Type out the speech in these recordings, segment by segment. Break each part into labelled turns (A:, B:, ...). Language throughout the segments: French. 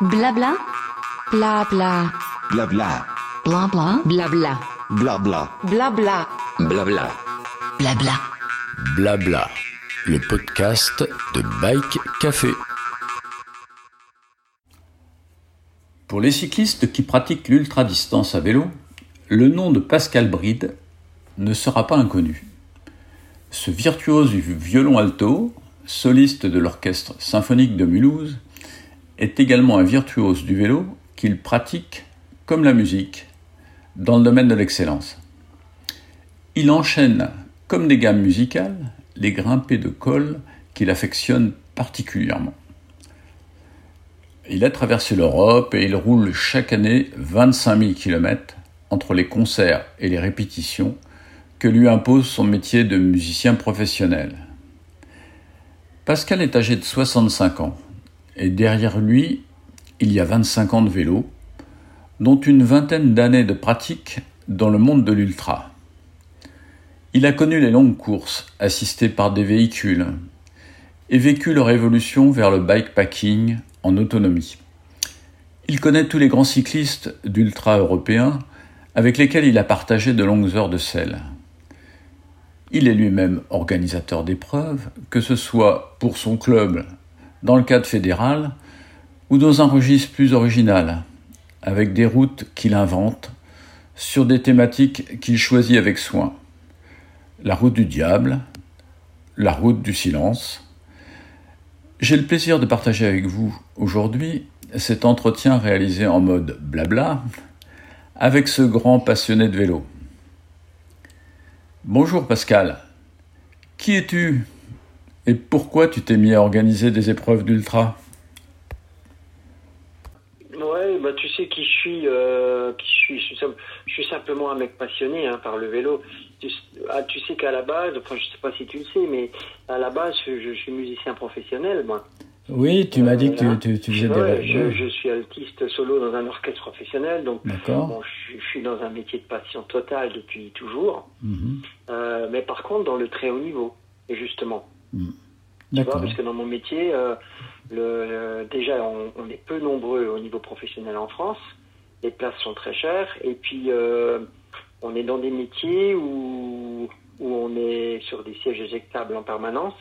A: Blabla. Blabla.
B: Blabla.
A: Blabla. Blabla.
B: Blabla.
A: Blabla.
C: Blabla.
A: Blabla.
C: Blabla. Le podcast de Bike Café.
D: Pour les cyclistes qui pratiquent l'ultra-distance à vélo, le nom de Pascal Bride ne sera pas inconnu. Ce virtuose du violon alto, soliste de l'orchestre symphonique de Mulhouse, est également un virtuose du vélo qu'il pratique, comme la musique, dans le domaine de l'excellence. Il enchaîne, comme des gammes musicales, les grimpées de col qu'il affectionne particulièrement. Il a traversé l'Europe et il roule chaque année 25 000 km entre les concerts et les répétitions que lui impose son métier de musicien professionnel. Pascal est âgé de 65 ans et derrière lui, il y a 25 ans de vélo, dont une vingtaine d'années de pratique dans le monde de l'ultra. Il a connu les longues courses assistées par des véhicules et vécu leur évolution vers le bikepacking en autonomie. Il connaît tous les grands cyclistes d'ultra européens avec lesquels il a partagé de longues heures de selle. Il est lui-même organisateur d'épreuves, que ce soit pour son club dans le cadre fédéral ou dans un registre plus original, avec des routes qu'il invente sur des thématiques qu'il choisit avec soin. La route du diable, la route du silence. J'ai le plaisir de partager avec vous aujourd'hui cet entretien réalisé en mode blabla avec ce grand passionné de vélo. Bonjour Pascal, qui es-tu? Et pourquoi tu t'es mis à organiser des épreuves d'ultra?
E: Ouais, bah tu sais qui je suis, euh, qui je suis, je suis, simplement un mec passionné hein, par le vélo. Tu, ah, tu sais qu'à la base, enfin je sais pas si tu le sais, mais à la base je, je suis musicien professionnel moi.
D: Oui, tu m'as dit que tu, tu, faisais
E: ouais, des... Je, je, suis altiste solo dans un orchestre professionnel, donc bon, je, je, suis dans un métier de passion totale depuis toujours. Mm -hmm. euh, mais par contre, dans le très haut niveau, justement. Tu vois, parce que dans mon métier, euh, le, euh, déjà, on, on, est peu nombreux au niveau professionnel en France. Les places sont très chères. Et puis, euh, on est dans des métiers où, où on est sur des sièges éjectables en permanence.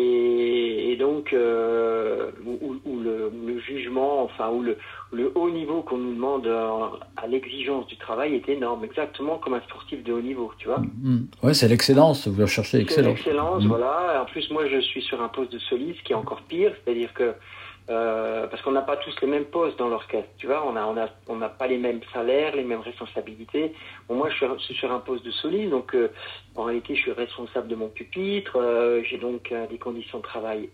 E: Et, et, donc euh, où, où le, le, jugement, enfin où le, le haut niveau qu'on nous demande à, l'exigence du travail est énorme, exactement comme un sportif de haut niveau, tu vois.
D: Mmh. Ouais, c'est l'excellence. Vous recherchez l'excellence.
E: L'excellence, mmh. voilà. En plus, moi, je suis sur un poste de soliste qui est encore pire, c'est-à-dire que euh, parce qu'on n'a pas tous les mêmes postes dans l'orchestre, tu vois, on n'a pas les mêmes salaires, les mêmes responsabilités. Moi, je suis, sur un poste de soliste, donc euh, en réalité, je suis responsable de mon pupitre. Euh, j'ai donc des conditions de travail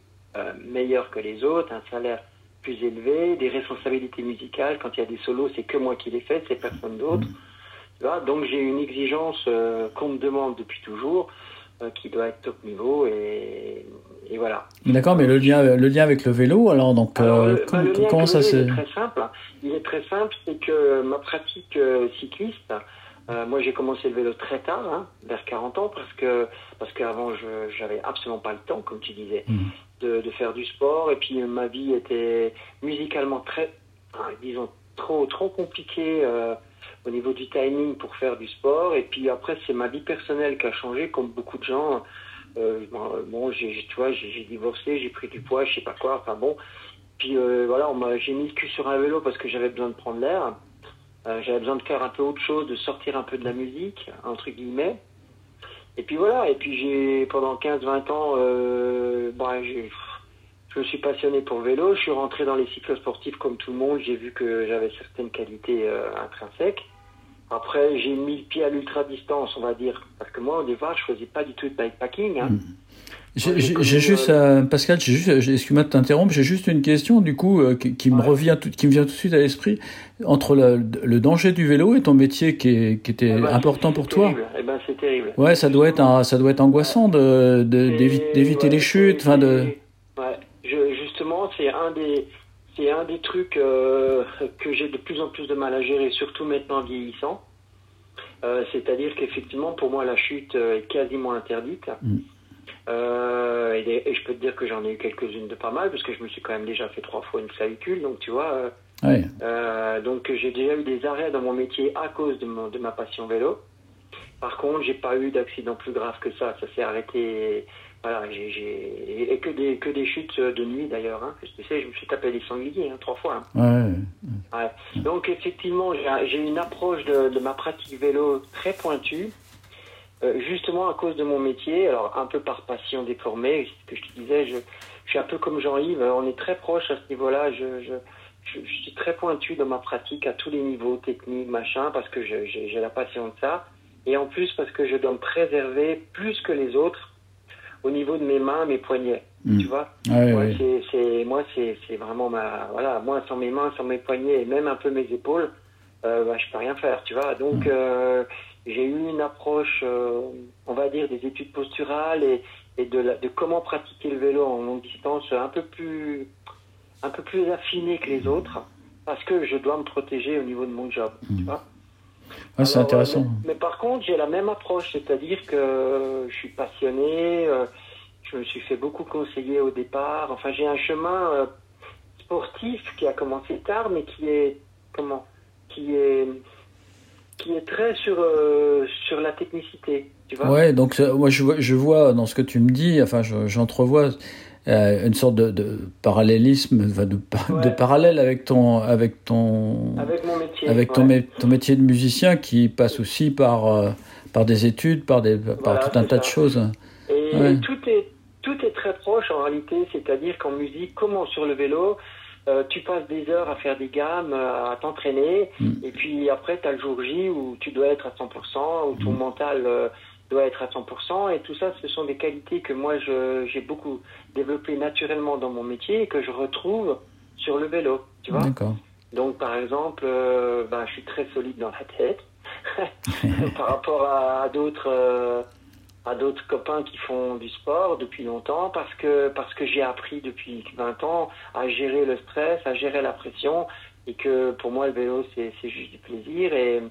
E: meilleures que les autres, un salaire plus élevé, des responsabilités musicales. Quand il y a des solos, c'est que moi qui les fais, c'est personne d'autre. Donc j'ai une exigence qu'on me demande depuis toujours qui doit être top niveau et, et voilà.
D: D'accord, mais le lien, le lien avec le vélo, alors donc
E: alors,
D: euh,
E: bah,
D: comment ça
E: se
D: c'est
E: très simple. Il est très simple, c'est que ma pratique euh, cycliste, euh, moi j'ai commencé le vélo très tard, hein, vers 40 ans, parce que parce qu'avant je j'avais absolument pas le temps, comme tu disais, mmh. de, de, faire du sport, et puis ma vie était musicalement très, disons trop trop compliquée au niveau du timing pour faire du sport. Et puis après, c'est ma vie personnelle qui a changé, comme beaucoup de gens. Euh, bon, j'ai, tu vois, j'ai divorcé, j'ai pris du poids, je sais pas quoi. Enfin bon. Puis euh, voilà, j'ai mis le cul sur un vélo parce que j'avais besoin de prendre l'air. Euh, j'avais besoin de faire un peu autre chose, de sortir un peu de la musique, entre guillemets. Et puis voilà. Et puis j'ai pendant 15-20 ans, euh, bah, je me suis passionné pour le vélo, je suis rentré dans les cycles sportifs comme tout le monde, j'ai vu que j'avais certaines qualités euh, intrinsèques. Après, j'ai mis le pied à l'ultra distance, on va dire, parce que moi au départ, je faisais pas du tout de bikepacking. Hein.
D: Mmh. J'ai juste, euh, Pascal, j'ai juste, excuse-moi de t'interrompre, j'ai juste une question du coup euh, qui, qui, me revient, tout, qui me vient tout de suite à l'esprit entre le, le danger du vélo et ton métier qui, est, qui était
E: Eh ben,
D: important pour toi.
E: Eh ben, c'est terrible.
D: Ouais, ça doit être, un, ça doit être angoissant de d'éviter
E: ouais,
D: les chutes, enfin de.
E: Ouais, je, justement, c'est un des, c'est un des trucs euh, que j'ai de plus en plus de mal à gérer, surtout maintenant vieillissant. Euh, C'est-à-dire qu'effectivement, pour moi, la chute euh, est quasiment interdite.
D: Mm.
E: Euh, et, et, je peux te dire que j'en ai eu quelques-unes de pas mal, parce que je me suis quand même déjà fait trois fois une clavicule, donc tu vois. Donc j'ai déjà eu des arrêts dans mon métier à cause de, mon- de ma passion vélo. Par contre, j'ai pas eu d'accident plus grave que ça. Ça s'est arrêté. Voilà, j'ai, et que des que des chutes de nuit d'ailleurs. Hein. Tu sais, je me suis tapé des sangliers hein, trois fois. hein.
D: Ouais.
E: Ouais. Donc effectivement, j'ai une approche de, de ma pratique vélo très pointue, euh, justement à cause de mon métier. Alors un peu par passion déformée, ce que je te disais, je, je suis un peu comme Jean-Yves. On est très proche à ce niveau-là. Je, je, je, je suis très pointu dans ma pratique à tous les niveaux, techniques, machin, parce que j'ai la passion de ça. Et en plus parce que je dois me préserver plus que les autres au niveau de mes mains, mes poignets.
D: Mm.
E: Tu vois
D: Ouais,
E: moi,
D: ouais.
E: c'est, moi, c'est, vraiment ma, voilà, moi, sans mes mains, sans mes poignets et même un peu mes épaules, euh, bah, je peux rien faire, tu vois. Donc, euh, j'ai eu une approche, euh, on va dire, des études posturales et, et de, la, de comment pratiquer le vélo en longue distance un peu plus, un peu plus affinée que les autres, parce que je dois me protéger au niveau de mon job, tu vois.
D: Ah, c'est
E: Alors,
D: intéressant.
E: euh, Mais, mais par contre, j'ai la même approche, c'est-à-dire que je suis passionné, euh, je me suis fait beaucoup conseiller au départ. Enfin, j'ai un chemin euh, sportif qui a commencé tard, mais qui est comment Qui est qui est très sur euh, sur la technicité, tu vois.
D: Ouais, donc euh, moi je vois, je vois dans ce que tu me dis, enfin je- j'entrevois euh, une sorte de, de parallélisme, de, pa-
E: Ouais.
D: de parallèle avec ton avec ton
E: Avec mon métier.
D: avec ton,
E: ouais.
D: mé- ton métier de musicien qui passe aussi par euh, par des études, par des par
E: Voilà,
D: tout un tas de choses.
E: Et
D: Ouais.
E: tout est tout est très proche en réalité, c'est-à-dire qu'en musique, comme sur le vélo, euh, tu passes des heures à faire des gammes, à t'entraîner,
D: Mm.
E: et puis après tu as le jour J où tu dois être à 100%, où ton
D: Mm.
E: mental doit être à 100%, et tout ça, ce sont des qualités que moi j'ai beaucoup développées naturellement dans mon métier et que je retrouve sur le vélo, tu vois. Donc, par exemple, euh, ben, je suis très solide dans la tête par rapport à, d'autres euh, à d'autres copains qui font du sport depuis longtemps parce que parce que j'ai appris depuis 20 ans à gérer le stress, à gérer la pression et que pour moi le vélo c'est c'est juste du plaisir et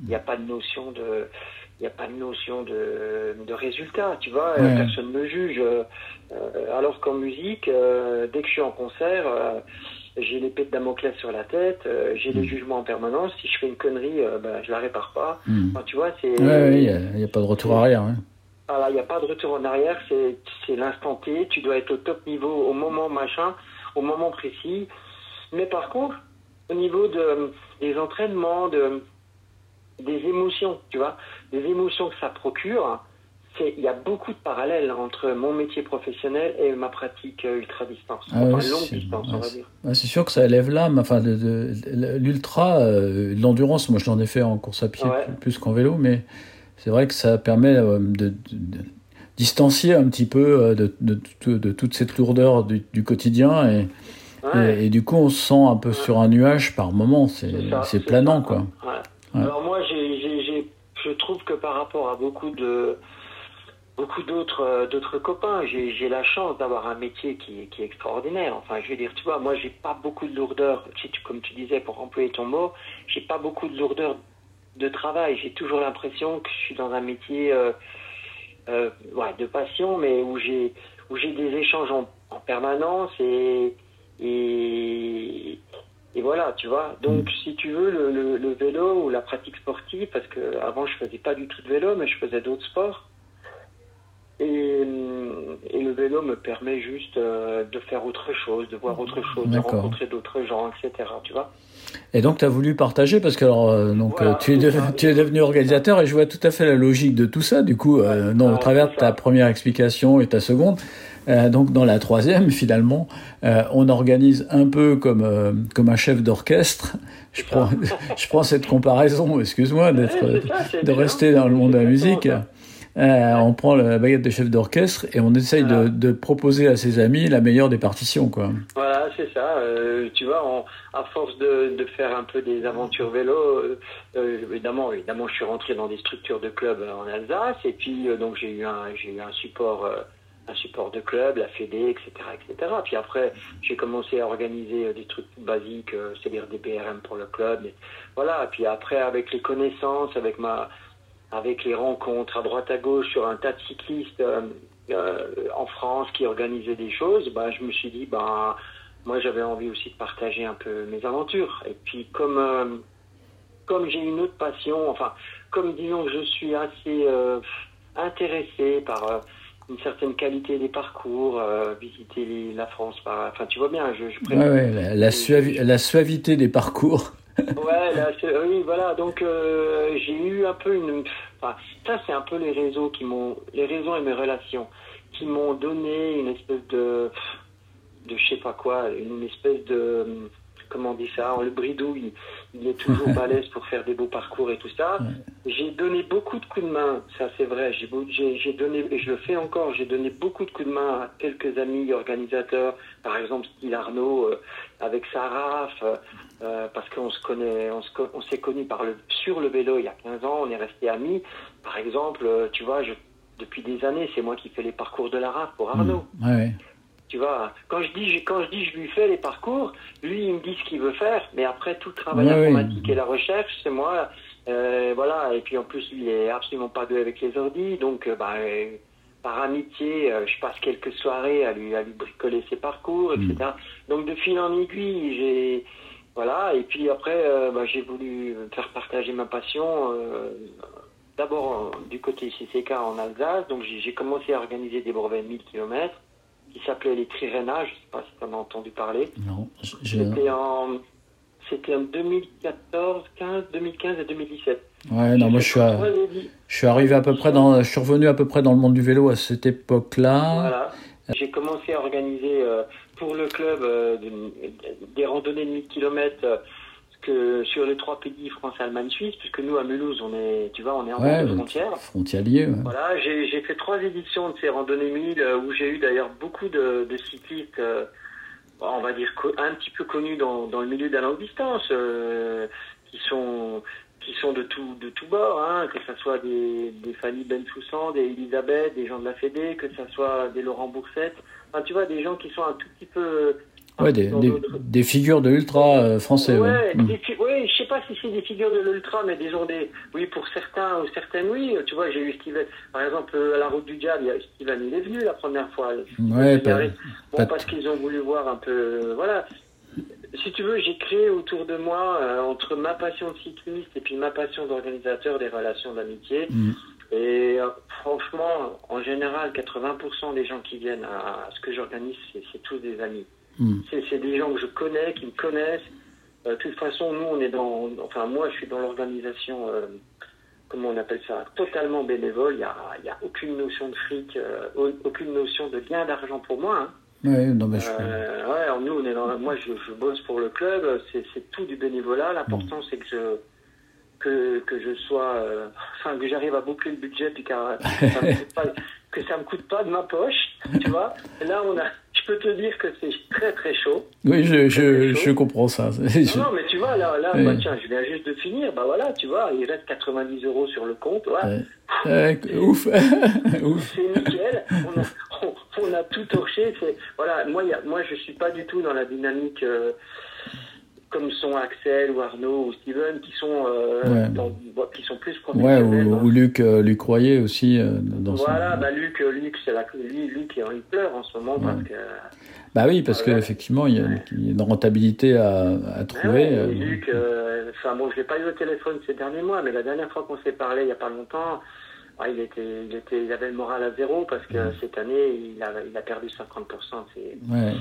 E: il n'y a pas de notion de il n'y a pas de notion de, de résultat, tu vois,
D: Ouais.
E: personne ne me juge. euh, euh, alors qu'en musique, euh, dès que je suis en concert, euh, j'ai l'épée de Damoclès sur la tête, euh, j'ai des jugements en permanence. Si je fais une connerie, euh, ben, je la répare pas.
D: Mm.
E: Enfin, tu vois, c'est.
D: Ouais, il n'y a, pas de retour arrière. hein.
E: Voilà, il n'y a pas de retour en arrière, c'est c'est l'instant T, tu dois être au top niveau au moment machin, au moment précis. Mais par contre, au niveau de, des entraînements, de, des émotions, tu vois, des émotions que ça procure, c'est il y a beaucoup de parallèles entre mon métier professionnel et ma pratique euh, ultra distance,
D: Ah
E: enfin longue
D: c'est-
E: distance, on va
D: c'est-
E: dire.
D: Ouais, c'est sûr que ça élève l'âme. Enfin, l'ultra, euh, l'endurance, moi je l'en ai fait en course à pied
E: Ouais.
D: plus, plus qu'en vélo, mais c'est vrai que ça permet euh, de, de- de distancier un petit peu de, toute cette lourdeur du, du quotidien et,
E: Ouais.
D: et, et du coup on se sent un peu sur un nuage par moment. C'est planant
E: ça.
D: quoi.
E: Alors moi, j'ai- je trouve que par rapport à beaucoup de beaucoup d'autres euh, d'autres copains, j'ai, la chance d'avoir un métier qui, est- extraordinaire. Enfin, je veux dire, tu vois, moi, j'ai pas beaucoup de lourdeur. Si tu, comme tu disais, pour employer ton mot, j'ai pas beaucoup de lourdeur de travail. J'ai toujours l'impression que je suis dans un métier euh, euh, ouais, de passion, mais où j'ai où j'ai des échanges en, en permanence et et voilà, tu vois. Donc, si tu veux, le, le, le vélo ou la pratique sportive, parce que avant je faisais pas du tout de vélo, mais je faisais d'autres sports. Et, et le vélo me permet juste euh, de faire autre chose, de voir autre chose, de rencontrer d'autres gens, etc. Tu vois.
D: Et donc tu as voulu partager parce que alors, euh, donc
E: Voilà,
D: euh, tu, es
E: c'est
D: de-
E: ça.
D: tu es devenu organisateur et je vois tout à fait la logique de tout ça. Du coup, euh, dans, au travers de ta première explication et ta seconde, euh, donc dans la troisième finalement, euh, on organise un peu comme euh, comme un chef d'orchestre. Je prends je prends cette comparaison. Excuse-moi d'être
E: Ouais,
D: de rester dans le monde de la musique. Euh, on prend la baguette de chef d'orchestre et on essaye de,
E: Voilà.
D: de proposer à ses amis la meilleure des partitions, quoi.
E: Voilà, c'est ça. Euh, tu vois, on- à force de, de faire un peu des aventures vélo, euh, évidemment, évidemment, je suis rentré dans des structures de clubs en Alsace, et puis donc j'ai eu un, j'ai eu un support, un support de club, la Fédé, etc., etc. Puis après, j'ai commencé à organiser euh, des trucs basiques, euh, c'est-à-dire des BRM pour le club. Et voilà. Puis après, avec les connaissances, avec ma avec les rencontres à droite à gauche sur un tas de cyclistes, euh, en France qui organisait des choses, bah, je me suis dit, bah, moi j'avais envie aussi de partager un peu mes aventures. Et puis comme, comme j'ai une autre passion, enfin, comme disons que je suis assez intéressé par une certaine qualité des parcours, visiter la France, par, enfin tu vois bien, je, je
D: ouais, ouais, la, la, la, suavité des parcours.
E: ouais, là, oui, voilà. Donc euh, j'ai eu un peu une. Enfin, ça, c'est un peu les réseaux qui m'ont, les réseaux et mes relations qui m'ont donné une espèce de, de je sais pas quoi, une espèce de comment on dit ça, le bridouille, il est toujours balèze pour faire des beaux parcours et tout ça. J'ai donné beaucoup de coups de main, ça c'est vrai, j'ai donné, et je le fais encore, j'ai donné beaucoup de coups de main à quelques amis organisateurs, par exemple Style Arnaud, euh, avec Saraf, euh, parce qu'on se connaît, on s'est connus par le, sur le vélo il y a 15 ans, on est restés amis. Par exemple, euh, tu vois, je, depuis des années, c'est moi qui fais les parcours de la RAF pour Arnaud.
D: Mmh.
E: Tu vois, quand je dis, quand je dis, je lui fais les parcours, lui, il me dit ce qu'il veut faire, mais après tout le travail informatique et la recherche, c'est moi. Euh, voilà, et puis en plus, lui, il est absolument pas deux avec les ordis, donc, euh, bah, euh, par amitié, je passe quelques soirées à lui, à lui bricoler ses parcours, etc. Mm. Donc, de fil en aiguille, j'ai, voilà, et puis après, bah, j'ai voulu faire partager ma passion. D'abord du côté CCK en Alsace, donc j'ai commencé à organiser des brevets de 1000 km qui s'appelait les Trirénas, je ne sais pas si tu en as entendu parler.
D: Non,
E: C'était en, c'était en 2014, 15, 2015 et 2017.
D: Ouais, non, moi je suis, je suis arrivé à peu près dans, je suis revenu à peu près dans le monde du vélo à cette époque-là.
E: Voilà. J'ai commencé à organiser euh, pour le club euh, des randonnées de 1000 km sur les trois pays France, Allemagne, Suisse, puisque nous à Mulhouse, on est, tu vois, on est en ouais, frontière.
D: Frontalier.
E: Voilà, j'ai fait trois éditions de ces randonnées 1000 euh, où j'ai eu d'ailleurs beaucoup de, cyclistes, euh, on va dire un petit peu connus dans, dans le milieu de la longue distance, euh, qui sont qui sont de tout de tout bord, hein, que ce soit des, des Fanny Bensoussan, des Elisabeth, des gens de la Fédé, que ce soit des Laurent Boursette, enfin tu vois des gens qui sont un tout petit peu
D: Ouais, des, des, figures de l'ultra euh, français.
E: Ouais, mm. oui, je sais pas si c'est des figures de l'ultra, mais disons des. Oui, pour certains ou certaines, oui. Tu vois, j'ai eu Steven. Par exemple, à la route du diable, Steven, il est venu la première fois.
D: Ouais, pas,
E: bon, parce qu'ils ont voulu voir un peu. Voilà. Si tu veux, j'ai créé autour de moi, euh, entre ma passion de cycliste et puis ma passion d'organisateur, des relations d'amitié. Mm. Et euh, franchement, en général, 80% des gens qui viennent à ce que j'organise, c'est tous des amis. Hmm. C'est des gens que je connais, qui me connaissent. Euh, de toute façon, nous, on est dans. Enfin, moi, je suis dans l'organisation. Euh, comment on appelle ça Totalement bénévole. Il n'y a, y a aucune notion de fric, euh, aucune notion de gain d'argent pour moi. Hein.
D: Ouais, non, mais je...
E: ouais, nous, on est dans, moi, je, je bosse pour le club. C'est tout du bénévolat. L'important, c'est que je que, que je sois, enfin que j'arrive à boucler le budget puis que ça me coûte pas, que ça me coûte pas de ma poche, tu vois. là, on a, je peux te dire que c'est très très chaud.
D: Oui, je, je, je comprends ça.
E: Non, mais tu vois, là, là bah, tiens, je viens juste de finir, bah voilà, tu vois, il reste 90 euros sur le compte. Ouais.
D: ouf.
E: ouf. C'est nickel. On a, on, a tout torché. Voilà, moi, y a, moi, je suis pas du tout dans la dynamique. Euh, comme sont Axel ou Arnaud ou Steven qui sont euh, dans, qui sont plus
D: professionnels. Ouais, ou, ou Luc, euh, Luc Royer aussi euh, dans
E: Voilà, bah Luc, Luc c'est la, lui, Luc il pleure en ce moment parce que.
D: Bah oui, parce qu'effectivement, il, y a une rentabilité à, à trouver.
E: Ouais, Luc, enfin bon, je l'ai pas eu au téléphone ces derniers mois, mais la dernière fois qu'on s'est parlé, il y a pas longtemps, il, était, il, était, il avait le moral à zéro parce que cette année, il a, il a perdu 50% de ses,
D: ouais.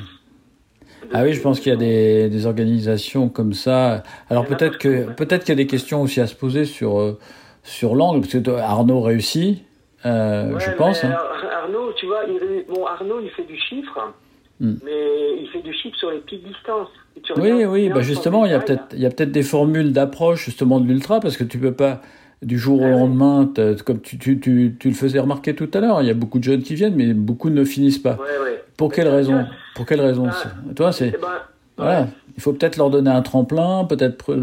D: Ah oui, je pense qu'il y a des, des, organisations comme ça. Alors peut-être que peut-être qu'il y a des questions aussi à se poser sur euh, sur l'angle, parce que Arnaud réussit, euh, je pense. Hein.
E: Arnaud, tu vois, il, bon, Arnaud, il fait du chiffre, hmm. mais il fait du chiffre sur les petites distances.
D: Oui, oui, bah justement, il y a peut-être il y a peut-être des formules d'approche justement de l'ultra, parce que tu peux pas du jour au lendemain, comme tu, tu, tu, tu, le faisais remarquer tout à l'heure, il y a beaucoup de jeunes qui viennent, mais beaucoup ne finissent pas. Pour quelle raison Pour quelle raison Toi, c'est eh ben, voilà. Il faut peut-être leur donner un tremplin, peut-être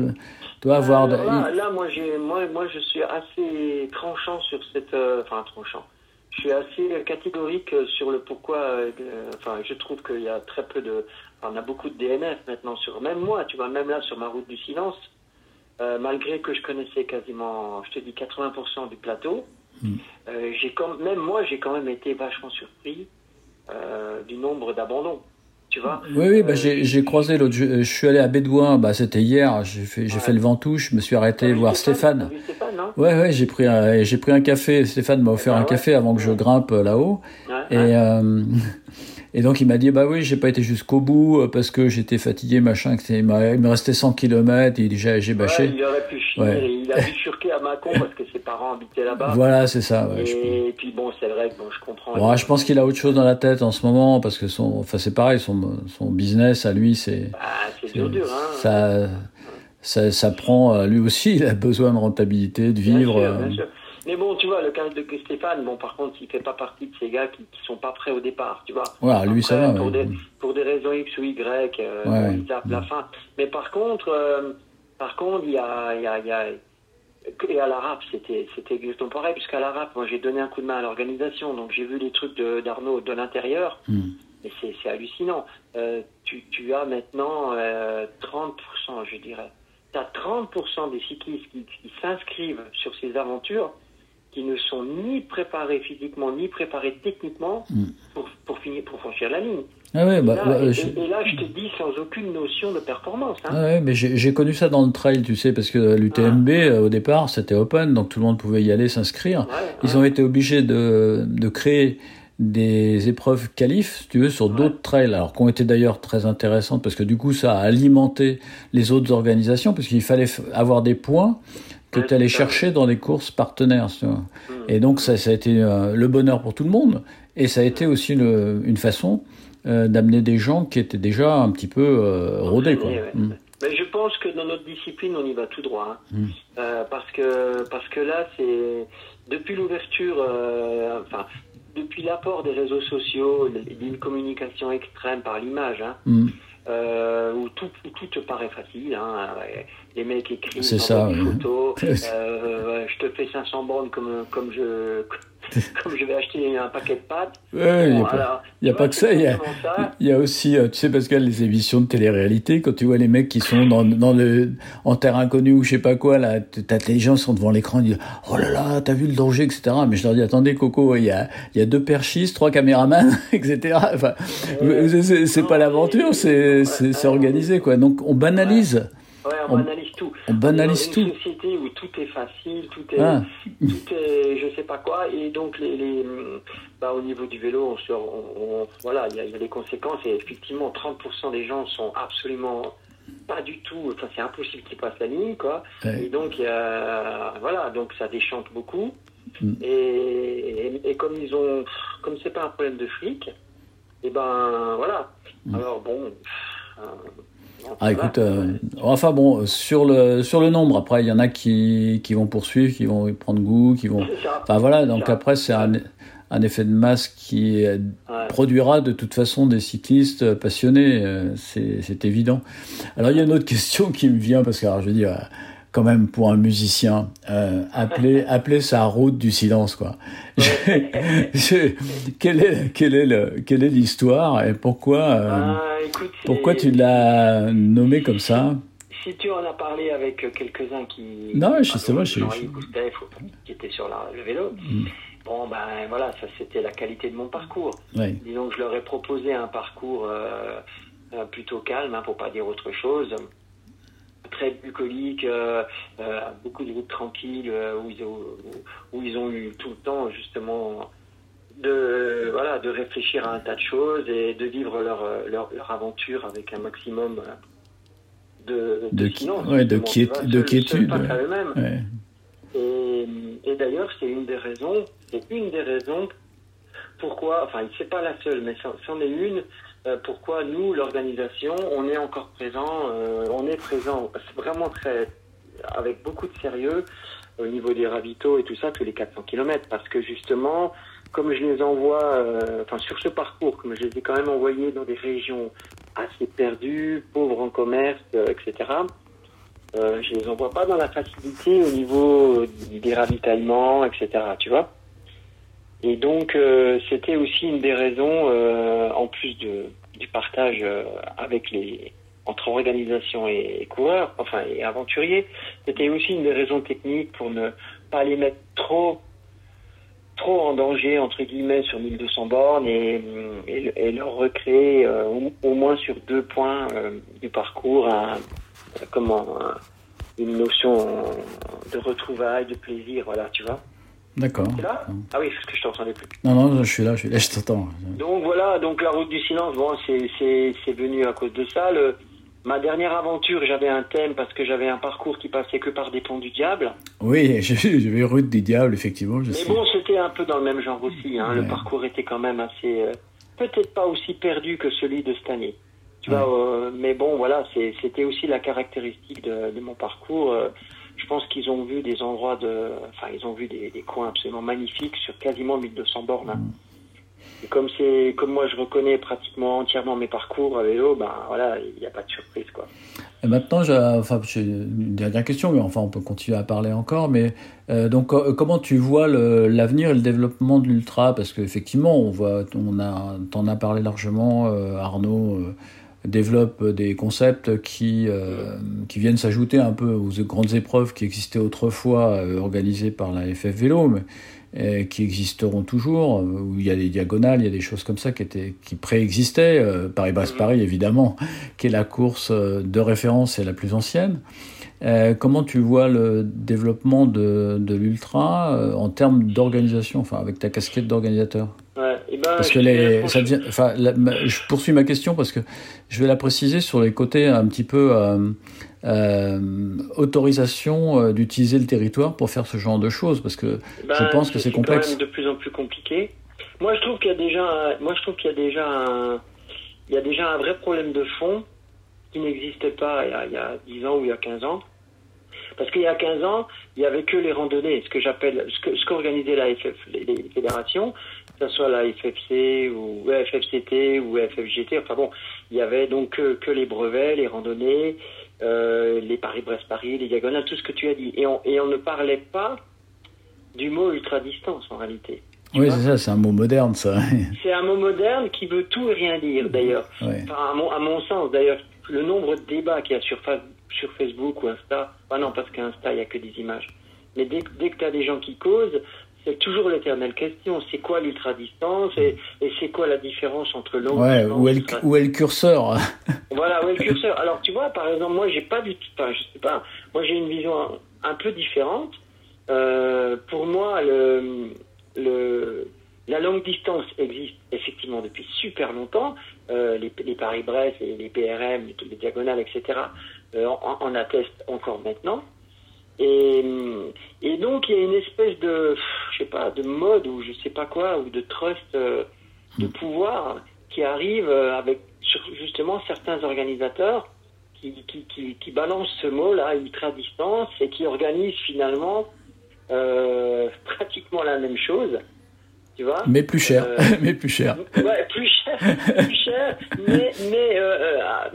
D: toi avoir.
E: Là, là, moi, moi, moi, je suis assez tranchant sur cette, euh, enfin tranchant. Je suis assez catégorique sur le pourquoi. Euh, enfin, je trouve qu'il y a très peu de. on a beaucoup de DNF maintenant sur. Même moi, tu vois, même là sur ma route du silence, euh, malgré que je connaissais quasiment, je te dis 80% du plateau, Mm. j'ai quand même moi, j'ai quand même été vachement surpris du nombre d'abandons. Tu vois
D: oui, oui, bah, j'ai croisé l'autre. Je, suis allé à Bédouin, bah, c'était hier. J'ai fait, le Ventouche, je me suis arrêté voir Stéphane.
E: Stéphane non
D: ouais, ouais, j'ai pris j'ai pris un café. Stéphane m'a offert ah un café avant que je grimpe là-haut. et euh, et donc il m'a dit bah oui, j'ai pas été jusqu'au bout euh, parce que j'étais fatigué, machin. Il, me restait 100 km et déjà j'ai bâché.
E: il aurait pu finir. Il a bifurqué à Mâcon parce que ses parents habitaient là-bas.
D: Voilà, c'est ça.
E: et, puis bon, c'est vrai que bon, je comprends.
D: Bon, je pense qu'il a autre chose dans la tête en ce moment parce que son, enfin c'est pareil, son, son business à lui c'est.
E: Ah, c'est dur, dur, hein.
D: Ça, ça, ça prend lui aussi, il a besoin de rentabilité, de vivre.
E: Bien sûr, bien sûr. Mais bon, tu vois, le cas de Stéphane, bon, par contre, il fait pas partie de ces gars qui, qui sont pas prêts au départ, tu vois.
D: Ouais, lui, ça va.
E: Pour, des, pour des raisons X ou Y, euh, ils tapent la fin. Mais par contre, euh, par contre, il y a, y a, y a et à la rap, c'était, c'était exactement pareil, puisqu'à la rap, moi, j'ai donné un coup de main à l'organisation, donc j'ai vu les trucs de, d'Arnaud de l'intérieur, hmm. et c'est, c'est hallucinant. Euh, tu, tu as maintenant 30%, euh, je dirais. Tu as 30% des cyclistes qui, qui s'inscrivent sur ces aventures qui ne sont ni préparés physiquement ni préparés techniquement mm. pour, pour, finir, pour franchir la ligne.
D: Ah ouais, bah,
E: et, là, bah, et, là, je te dis sans aucune notion de performance. Hein.
D: Ah ouais, mais j'ai connu ça dans le trail, tu sais, parce que l'UTMB, ah. euh, au départ, c'était open, donc tout le monde pouvait y aller s'inscrire. Ils ont été obligés de, de créer des épreuves qualifs, si tu veux, sur d'autres trails, alors qui ont été d'ailleurs très intéressantes, parce que du coup, ça a alimenté les autres organisations, parce qu'il fallait avoir des points que tu allais chercher dans les courses partenaires. Hmm. Et donc ça, ça a été euh, le bonheur pour tout le monde. Et ça a été aussi une façon euh, d'amener des gens qui étaient déjà un petit peu euh, rodés. Quoi.
E: Hmm. Mais je pense que dans notre discipline, on y va tout droit. Hein. Hmm. parce, que, parce que là, c'est depuis l'ouverture, enfin, depuis l'apport des réseaux sociaux, d'une communication extrême par l'image, hein, euh, où, tout, tout te paraît facile. Hein, les mecs écrivent
D: des
E: photos, euh, je te fais 500 bornes comme, comme je comme je vais acheter un paquet de pâtes.
D: Il n'y a, pas, que ça. Il y a, aussi, euh, tu sais, Pascal, les émissions de télé-réalité, quand tu vois les mecs qui sont dans, dans le, en terre inconnue ou je sais pas quoi, là, t'as les gens sont devant l'écran, ils disent Oh là là, t'as vu le danger, etc. Mais je leur dis Attendez, Coco, il y a, il y a deux perchistes, trois caméramans, etc. Enfin, c'est pas l'aventure, c'est organisé, quoi. Donc on banalise.
E: Ouais, on, banalise tout.
D: On banalise
E: tout. une société où tout est facile, tout est, ah. tout est, je sais pas quoi, et donc les, les bah, au niveau du vélo, on, on, voilà, il y, y, a des conséquences et effectivement, 30% des gens sont absolument pas du tout, enfin c'est impossible qu'ils passent la ligne, quoi. Et donc, voilà, donc ça déchante beaucoup. Mm. Et, et, comme ils ont, comme c'est pas un problème de fric, et ben voilà. Mm. Alors bon. Euh,
D: ah, écoute, euh, enfin bon, sur le sur le nombre, après il y en a qui, qui vont poursuivre, qui vont prendre goût, qui vont. Enfin voilà, donc après c'est un, un, effet de masse qui produira de toute façon des cyclistes passionnés, euh, c'est évident. Alors il y a une autre question qui me vient parce que alors, je veux dire quand même pour un musicien euh, appeler appeler sa route du silence quoi. Quelle est quelle est le quelle est l'histoire et pourquoi euh,
E: ah,
D: pourquoi tu l'as nommé comme ça
E: Si tu en as parlé avec quelques-uns qui
D: non justement je,
E: qui était sur la, le vélo. Mm. Bon ben voilà ça c'était la qualité de mon parcours. Disons que je leur ai proposé un parcours euh, plutôt calme hein, pour pas dire autre chose très bucolique, euh, euh, beaucoup de routes tranquilles euh, où, ils ont eu tout le temps justement de voilà de réfléchir à un tas de choses et de vivre leur leur, aventure avec un maximum de
D: de, de, de, quiétude.
E: Et, et d'ailleurs, c'est une des raisons, c'est une des raisons pourquoi, enfin, c'est pas la seule, mais c'en est une euh, pourquoi nous, l'organisation, on est encore présent, euh, on est présent vraiment très, avec beaucoup de sérieux au niveau des ravitaux et tout ça, tous les 400 km, parce que justement, comme je les envoie, euh, enfin sur ce parcours, comme je les ai quand même envoyés dans des régions assez perdues, pauvres en commerce, etc., je les envoie pas dans la facilité au niveau des ravitaillements, etc., tu vois et donc, euh, c'était aussi une des raisons, euh, en plus du partage euh, avec les entre organisation et, coureurs, enfin et aventuriers, c'était aussi une des raisons techniques pour ne pas les mettre trop trop en danger entre guillemets sur 1200 bornes et, et, et leur recréer euh, au, au moins sur deux points euh, du parcours comment un- une notion de retrouvailles, de plaisir, voilà, tu vois.
D: D'accord.
E: Là? Ah oui, parce que je t'entendais plus.
D: Non, non, je suis là, je suis là, je t'entends.
E: Donc voilà, donc la route du silence, bon, c'est venu à cause de ça. Le, ma dernière aventure, j'avais un thème parce que j'avais un parcours qui passait que par des ponts du diable.
D: Oui, vu Route des Diables, effectivement, je
E: Mais
D: sais.
E: bon, c'était un peu dans le même genre aussi. Hein. Le parcours était quand même assez, euh, peut-être pas aussi perdu que celui de cette année. Tu
D: Ouais.
E: vois, euh, mais bon, voilà, c'était aussi la caractéristique de, de mon parcours. Euh, je pense qu'ils ont vu des endroits de, enfin, ils ont vu des, des coins absolument magnifiques sur quasiment 1200 bornes. hein. Comme c'est, comme moi, je reconnais pratiquement entièrement mes parcours à vélo, ben voilà, il n'y a pas de surprise, quoi.
D: Maintenant, j'ai enfin, une dernière question, mais enfin, on peut continuer à parler encore. Mais euh, donc, euh, comment tu vois l'avenir et le développement de l'ultra? Parce qu'effectivement, on voit, on a, t'en parlé largement. euh, Arnaud développe des concepts qui qui viennent s'ajouter un peu aux grandes épreuves qui existaient autrefois, organisées par la FF Vélo, mais qui existeront toujours, euh, où il y a des diagonales, il y a des choses comme ça qui étaient qui préexistaient. Euh, Paris-Brest-Paris, évidemment, qui est la course euh, de référence et la plus ancienne. Euh, comment tu vois le développement de, de l'ultra euh, en termes d'organisation, enfin avec ta casquette d'organisateur?
E: Ouais, et ben,
D: Parce que les, ça devient, enfin, la- ma- je poursuis ma question parce que je vais la préciser sur les côtés un petit peu euh, autorisation euh, d'utiliser le territoire pour faire ce genre de choses, parce que je pense que c'est complexe.
E: même de plus en plus compliqué. Moi, je trouve qu'il y a déjà, un- moi, je trouve qu'il y a déjà un, il y a déjà un vrai problème de fond qui n'existait pas il y, a, il y a 10 ans ou il y a 15 ans. Parce qu'il y a 15 ans, il y avait que les randonnées, ce que j'appelle, ce que, ce qu'organisait la FF, les, les fédérations, que ce soit la FFC ou FFCT ou FFGT, enfin bon, il y avait donc que, que les brevets, les randonnées, euh, les Paris-Brest-Paris, les diagonales, tout ce que tu as dit. Et on, et on ne parlait pas du mot ultra-distance en réalité.
D: Oui, c'est ça, c'est un mot moderne, ça.
E: C'est un mot moderne qui veut tout et rien dire d'ailleurs.
D: Ouais.
E: Enfin, à mon, à mon sens d'ailleurs, le nombre de débats qu'il y a sur, sur Facebook ou Insta, ah non, parce qu'Insta, il n'y a que des images. Mais dès, dès que tu as des gens qui causent, c'est toujours l'éternelle question. C'est quoi l'ultra-distance et, et c'est quoi la différence entre longue
D: Ouais,
E: distance
D: où est, le, où est le curseur?
E: Voilà, où est le curseur? Alors, tu vois, par exemple, moi, j'ai pas du tout, enfin, je sais pas, moi, j'ai une vision un, un peu différente. Euh, pour moi, le, le, la longue distance existe effectivement depuis super longtemps. Euh, les, les Paris-Brest, et les PRM, les, les diagonales, etc., euh, en, en attestent encore maintenant. Et, et donc, il y a une espèce de, je sais pas, de mode ou je sais pas quoi, ou de trust euh, de pouvoir qui arrive euh, avec justement certains organisateurs qui, qui, qui, qui balancent ce mot-là, ultra-distance, et qui organisent finalement euh, pratiquement la même chose. Tu vois
D: Mais plus cher,
E: Euh,
D: mais plus cher.
E: Ouais, plus cher, plus cher, mais, mais,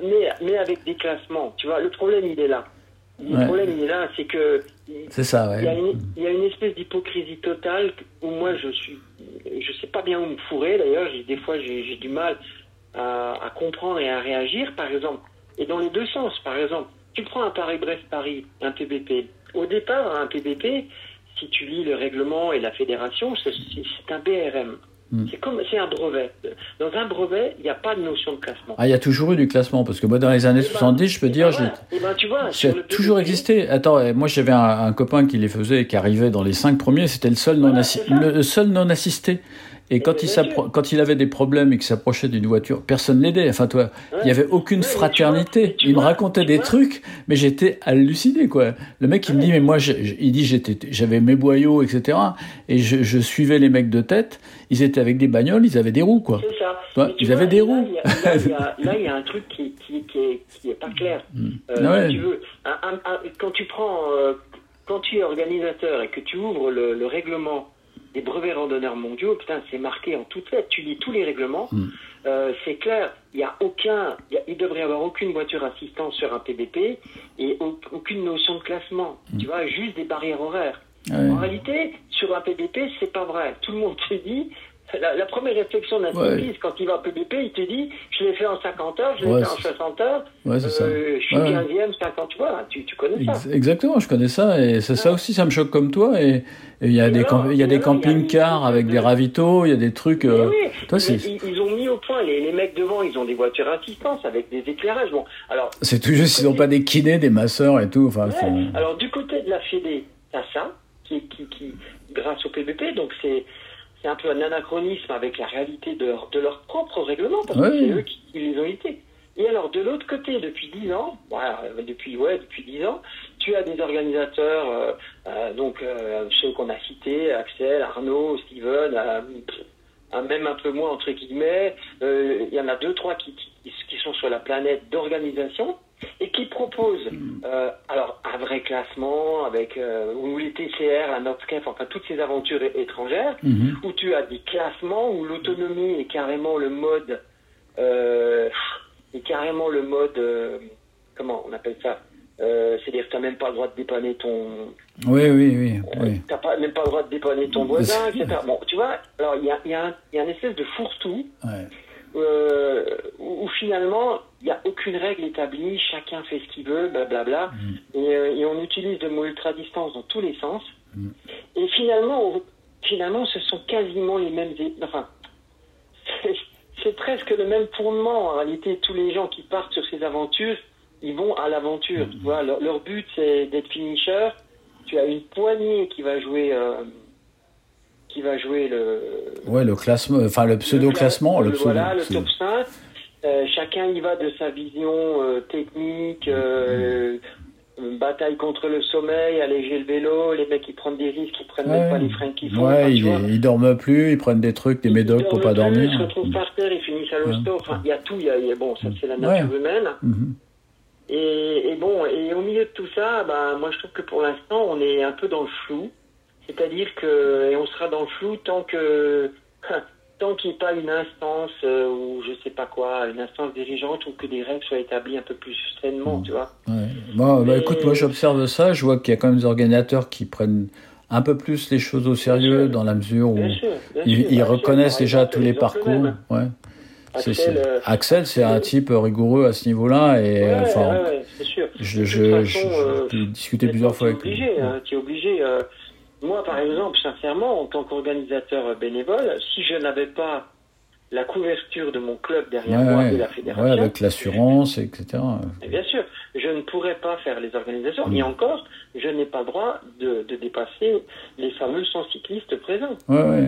E: mais, mais avec des classements. Tu vois, le problème, il est là. Le
D: Ouais.
E: problème, il est là, c'est que
D: C'est ça,
E: il y, a
D: ouais.
E: une, il y a une espèce d'hypocrisie totale où moi je suis, je sais pas bien où me fourrer d'ailleurs. Des fois j'ai du mal à, à comprendre et à réagir, par exemple. Et dans les deux sens, par exemple, tu prends un Paris-Brest-Paris, un PBP. Au départ, un PBP, si tu lis le règlement et la fédération, c'est un BRM.
D: Hmm.
E: C'est comme, c'est un brevet. Dans un brevet, il n'y a pas de notion de classement.
D: Ah, il y a toujours eu du classement, parce que moi, dans les années
E: Eh ben,
D: 70, je peux
E: eh
D: dire,
E: ben
D: j'ai-.
E: Eh ben, tu vois,
D: Ça a toujours existé. Attends, moi j'avais un, un copain qui les faisait et qui arrivait dans les cinq premiers, c'était le seul non,
E: Voilà,
D: assi-
E: c'est ça.
D: le seul non assisté. Et quand il, quand avait des problèmes et qu'il s'approchait d'une voiture, personne l'aidait. Enfin, toi, il n'y avait aucune fraternité. il me racontait des trucs, mais j'étais halluciné, quoi. Le mec, il me dit, mais moi, il dit, j'étais, j'avais mes boyaux, etc. Et je, je suivais les mecs de tête. Ils étaient avec des bagnoles, ils avaient des roues, quoi.
E: C'est ça.
D: Ils avaient des
E: là,
D: roues.
E: il y a- Là, il y a- y un truc qui, qui, qui, est, qui est pas clair. Euh,
D: ouais.
E: si tu veux, un- un- un- quand tu prends, euh, quand tu es organisateur et que tu ouvres le, le règlement des brevets randonneurs mondiaux, putain, c'est marqué en toutes lettres. Tu lis tous les règlements.
D: Mm.
E: Euh, c'est clair. Il y a aucun, il, y a- il devrait y avoir aucune voiture assistante sur un PBP et au- aucune notion de classement.
D: Mm.
E: Tu vois, juste des barrières horaires.
D: Ouais.
E: En réalité, sur un PBP, c'est pas vrai. Tout le monde te dit, la, la première réflexion d'un
D: Ouais.
E: quand il va à PBP, il te dit je l'ai fait en 50 heures, je l'ai
D: Ouais,
E: fait en
D: c'est-
E: 60 heures,
D: Ouais, c'est ça.
E: euh, je suis
D: Ouais.
E: 15e, 50, tu vois, tu, tu connais ça.
D: Ex- Exactement, je connais ça et c'est ça aussi, ça me choque comme toi. Et il y a
E: Et
D: des
E: alors, y a
D: camping-cars avec des ravitaux, il y a des trucs. Euh,
E: oui,
D: toi,
E: ils, ils ont mis au point, les, les mecs devant, ils ont des voitures assistance avec des éclairages. Bon, alors,
D: c'est tout juste, ils n'ont pas des kinés, des masseurs et tout. Enfin,
E: alors du côté de la Fédé, t'as ça, qui, qui, qui, grâce au PBP, donc c'est c'est un peu un anachronisme avec la réalité de, leur- de leur propre règlement, parce que c'est eux qui, qui les ont été. Et alors, de l'autre côté, depuis 10 ans, voilà, depuis, ouais, depuis 10 ans, tu as des organisateurs, euh, euh, donc euh, ceux qu'on a cités, Axel, Arnaud, Steven, même un peu moins entre guillemets, il y en a deux, trois qui, qui, qui sont sur la planète d'organisation et qui proposent euh, alors un vrai classement avec euh, ou les TCR, la Nordcaf, enfin toutes ces aventures étrangères,
D: Mhm.
E: où tu as des classements où l'autonomie est carrément le mode euh, est carrément le mode comment on appelle ça c'est-à-dire que tu n'as même pas le droit de dépanner ton
D: Oui, oui, oui. oui.
E: t'as pas même pas le droit de dépanner ton voisin etc bon tu vois alors il y a, y, a y a un espèce de fourre-tout
D: Ouais.
E: Euh, où, où finalement il n'y a aucune règle établie, chacun fait ce qu'il veut, blablabla,
D: Mm.
E: et, euh, et on utilise de mots ultra distance dans tous les sens.
D: Mm.
E: Et finalement, on- finalement, ce sont quasiment les mêmes. Enfin, c'est- presque le même fondement. En réalité, tous les gens qui partent sur ces aventures, ils vont à l'aventure.
D: Mm.
E: Tu vois, leur, leur but c'est d'être finisher. Tu as une poignée qui va jouer, euh, qui va jouer le,
D: Ouais, le classement, enfin le pseudo-classement, le,
E: le-
D: pseudo.
E: Voilà, le top 5. Euh, chacun y va de sa vision euh, technique, euh, bataille contre le sommeil, alléger le vélo, les mecs qui prennent des risques, qui prennent même pas les freins qu'ils font.
D: Ouais, ils, ils dorment plus, ils prennent des trucs, des
E: Ils
D: médocs pour
E: dorment
D: pas
E: plus,
D: dormir.
E: Ils se retrouvent par terre, ils finissent à l'hosto. Enfin, il y a tout, il y a, il y a- bon, ça c'est la nature humaine.
D: Mhm.
E: Et, et bon, et au milieu de tout ça, ben, moi je trouve que pour l'instant, on est un peu dans le flou. C'est-à-dire que, et on sera dans le flou tant que, tant qu'il n'y ait pas une instance euh, ou je sais pas quoi, une instance dirigeante ou que des règles soient établies un peu plus sereinement, tu vois.
D: Ouais. Bon, bah,
E: Mais-
D: écoute, moi j'observe ça, je vois qu'il y a quand même des organisateurs qui prennent un peu plus les choses au sérieux dans la mesure où
E: Bien sûr, bien
D: ils,
E: sûr.
D: ils
E: Axel,
D: reconnaissent déjà tous les parcours. Ouais. C'est-
E: Axel,
D: c'est-
E: euh,
D: Axel, c'est un type rigoureux à ce niveau-là et
E: Ouais,
D: enfin,
E: ouais, sûr.
D: je, je,
E: façon, euh,
D: j'ai discuté plusieurs fois avec lui.
E: obligé, hein, tu es obligé. Moi, par exemple, sincèrement, en tant qu'organisateur bénévole, si je n'avais pas la couverture de mon club derrière
D: Ouais,
E: moi
D: ouais.
E: et la
D: Ouais,
E: fédération,
D: avec l'assurance, etc.
E: et bien sûr, je ne pourrais pas faire les organisations.
D: Mm.
E: Et encore, je n'ai pas le droit de, de dépasser les fameux 100 cyclistes présents.
D: Ouais, ouais.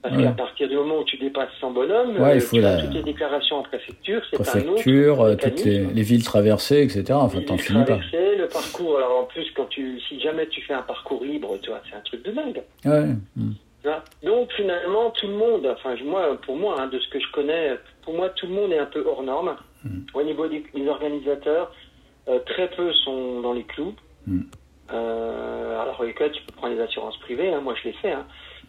E: Parce
D: Ouais.
E: qu'à partir du moment où tu dépasses 100 bonhommes,
D: Ouais, il
E: euh,
D: faut
E: tu
D: la-
E: as toutes les déclarations en préfecture, c'est un
D: Préfecture,
E: autre
D: euh, toutes les, villes traversées, etc. Enfin, t'en finis pas.
E: le parcours. Alors en plus, quand tu, si jamais tu fais un parcours libre, tu vois, c'est un truc de dingue.
D: Ouais.
E: Vois Donc finalement, tout le monde, enfin moi, pour moi, hein, de ce que je connais, pour moi, tout le monde est un peu hors norme.
D: Mm.
E: Au niveau des, des organisateurs, euh, très peu sont dans les clous.
D: Mm.
E: Euh, alors là, tu peux prendre les assurances privées. hein, moi, je fait. hein.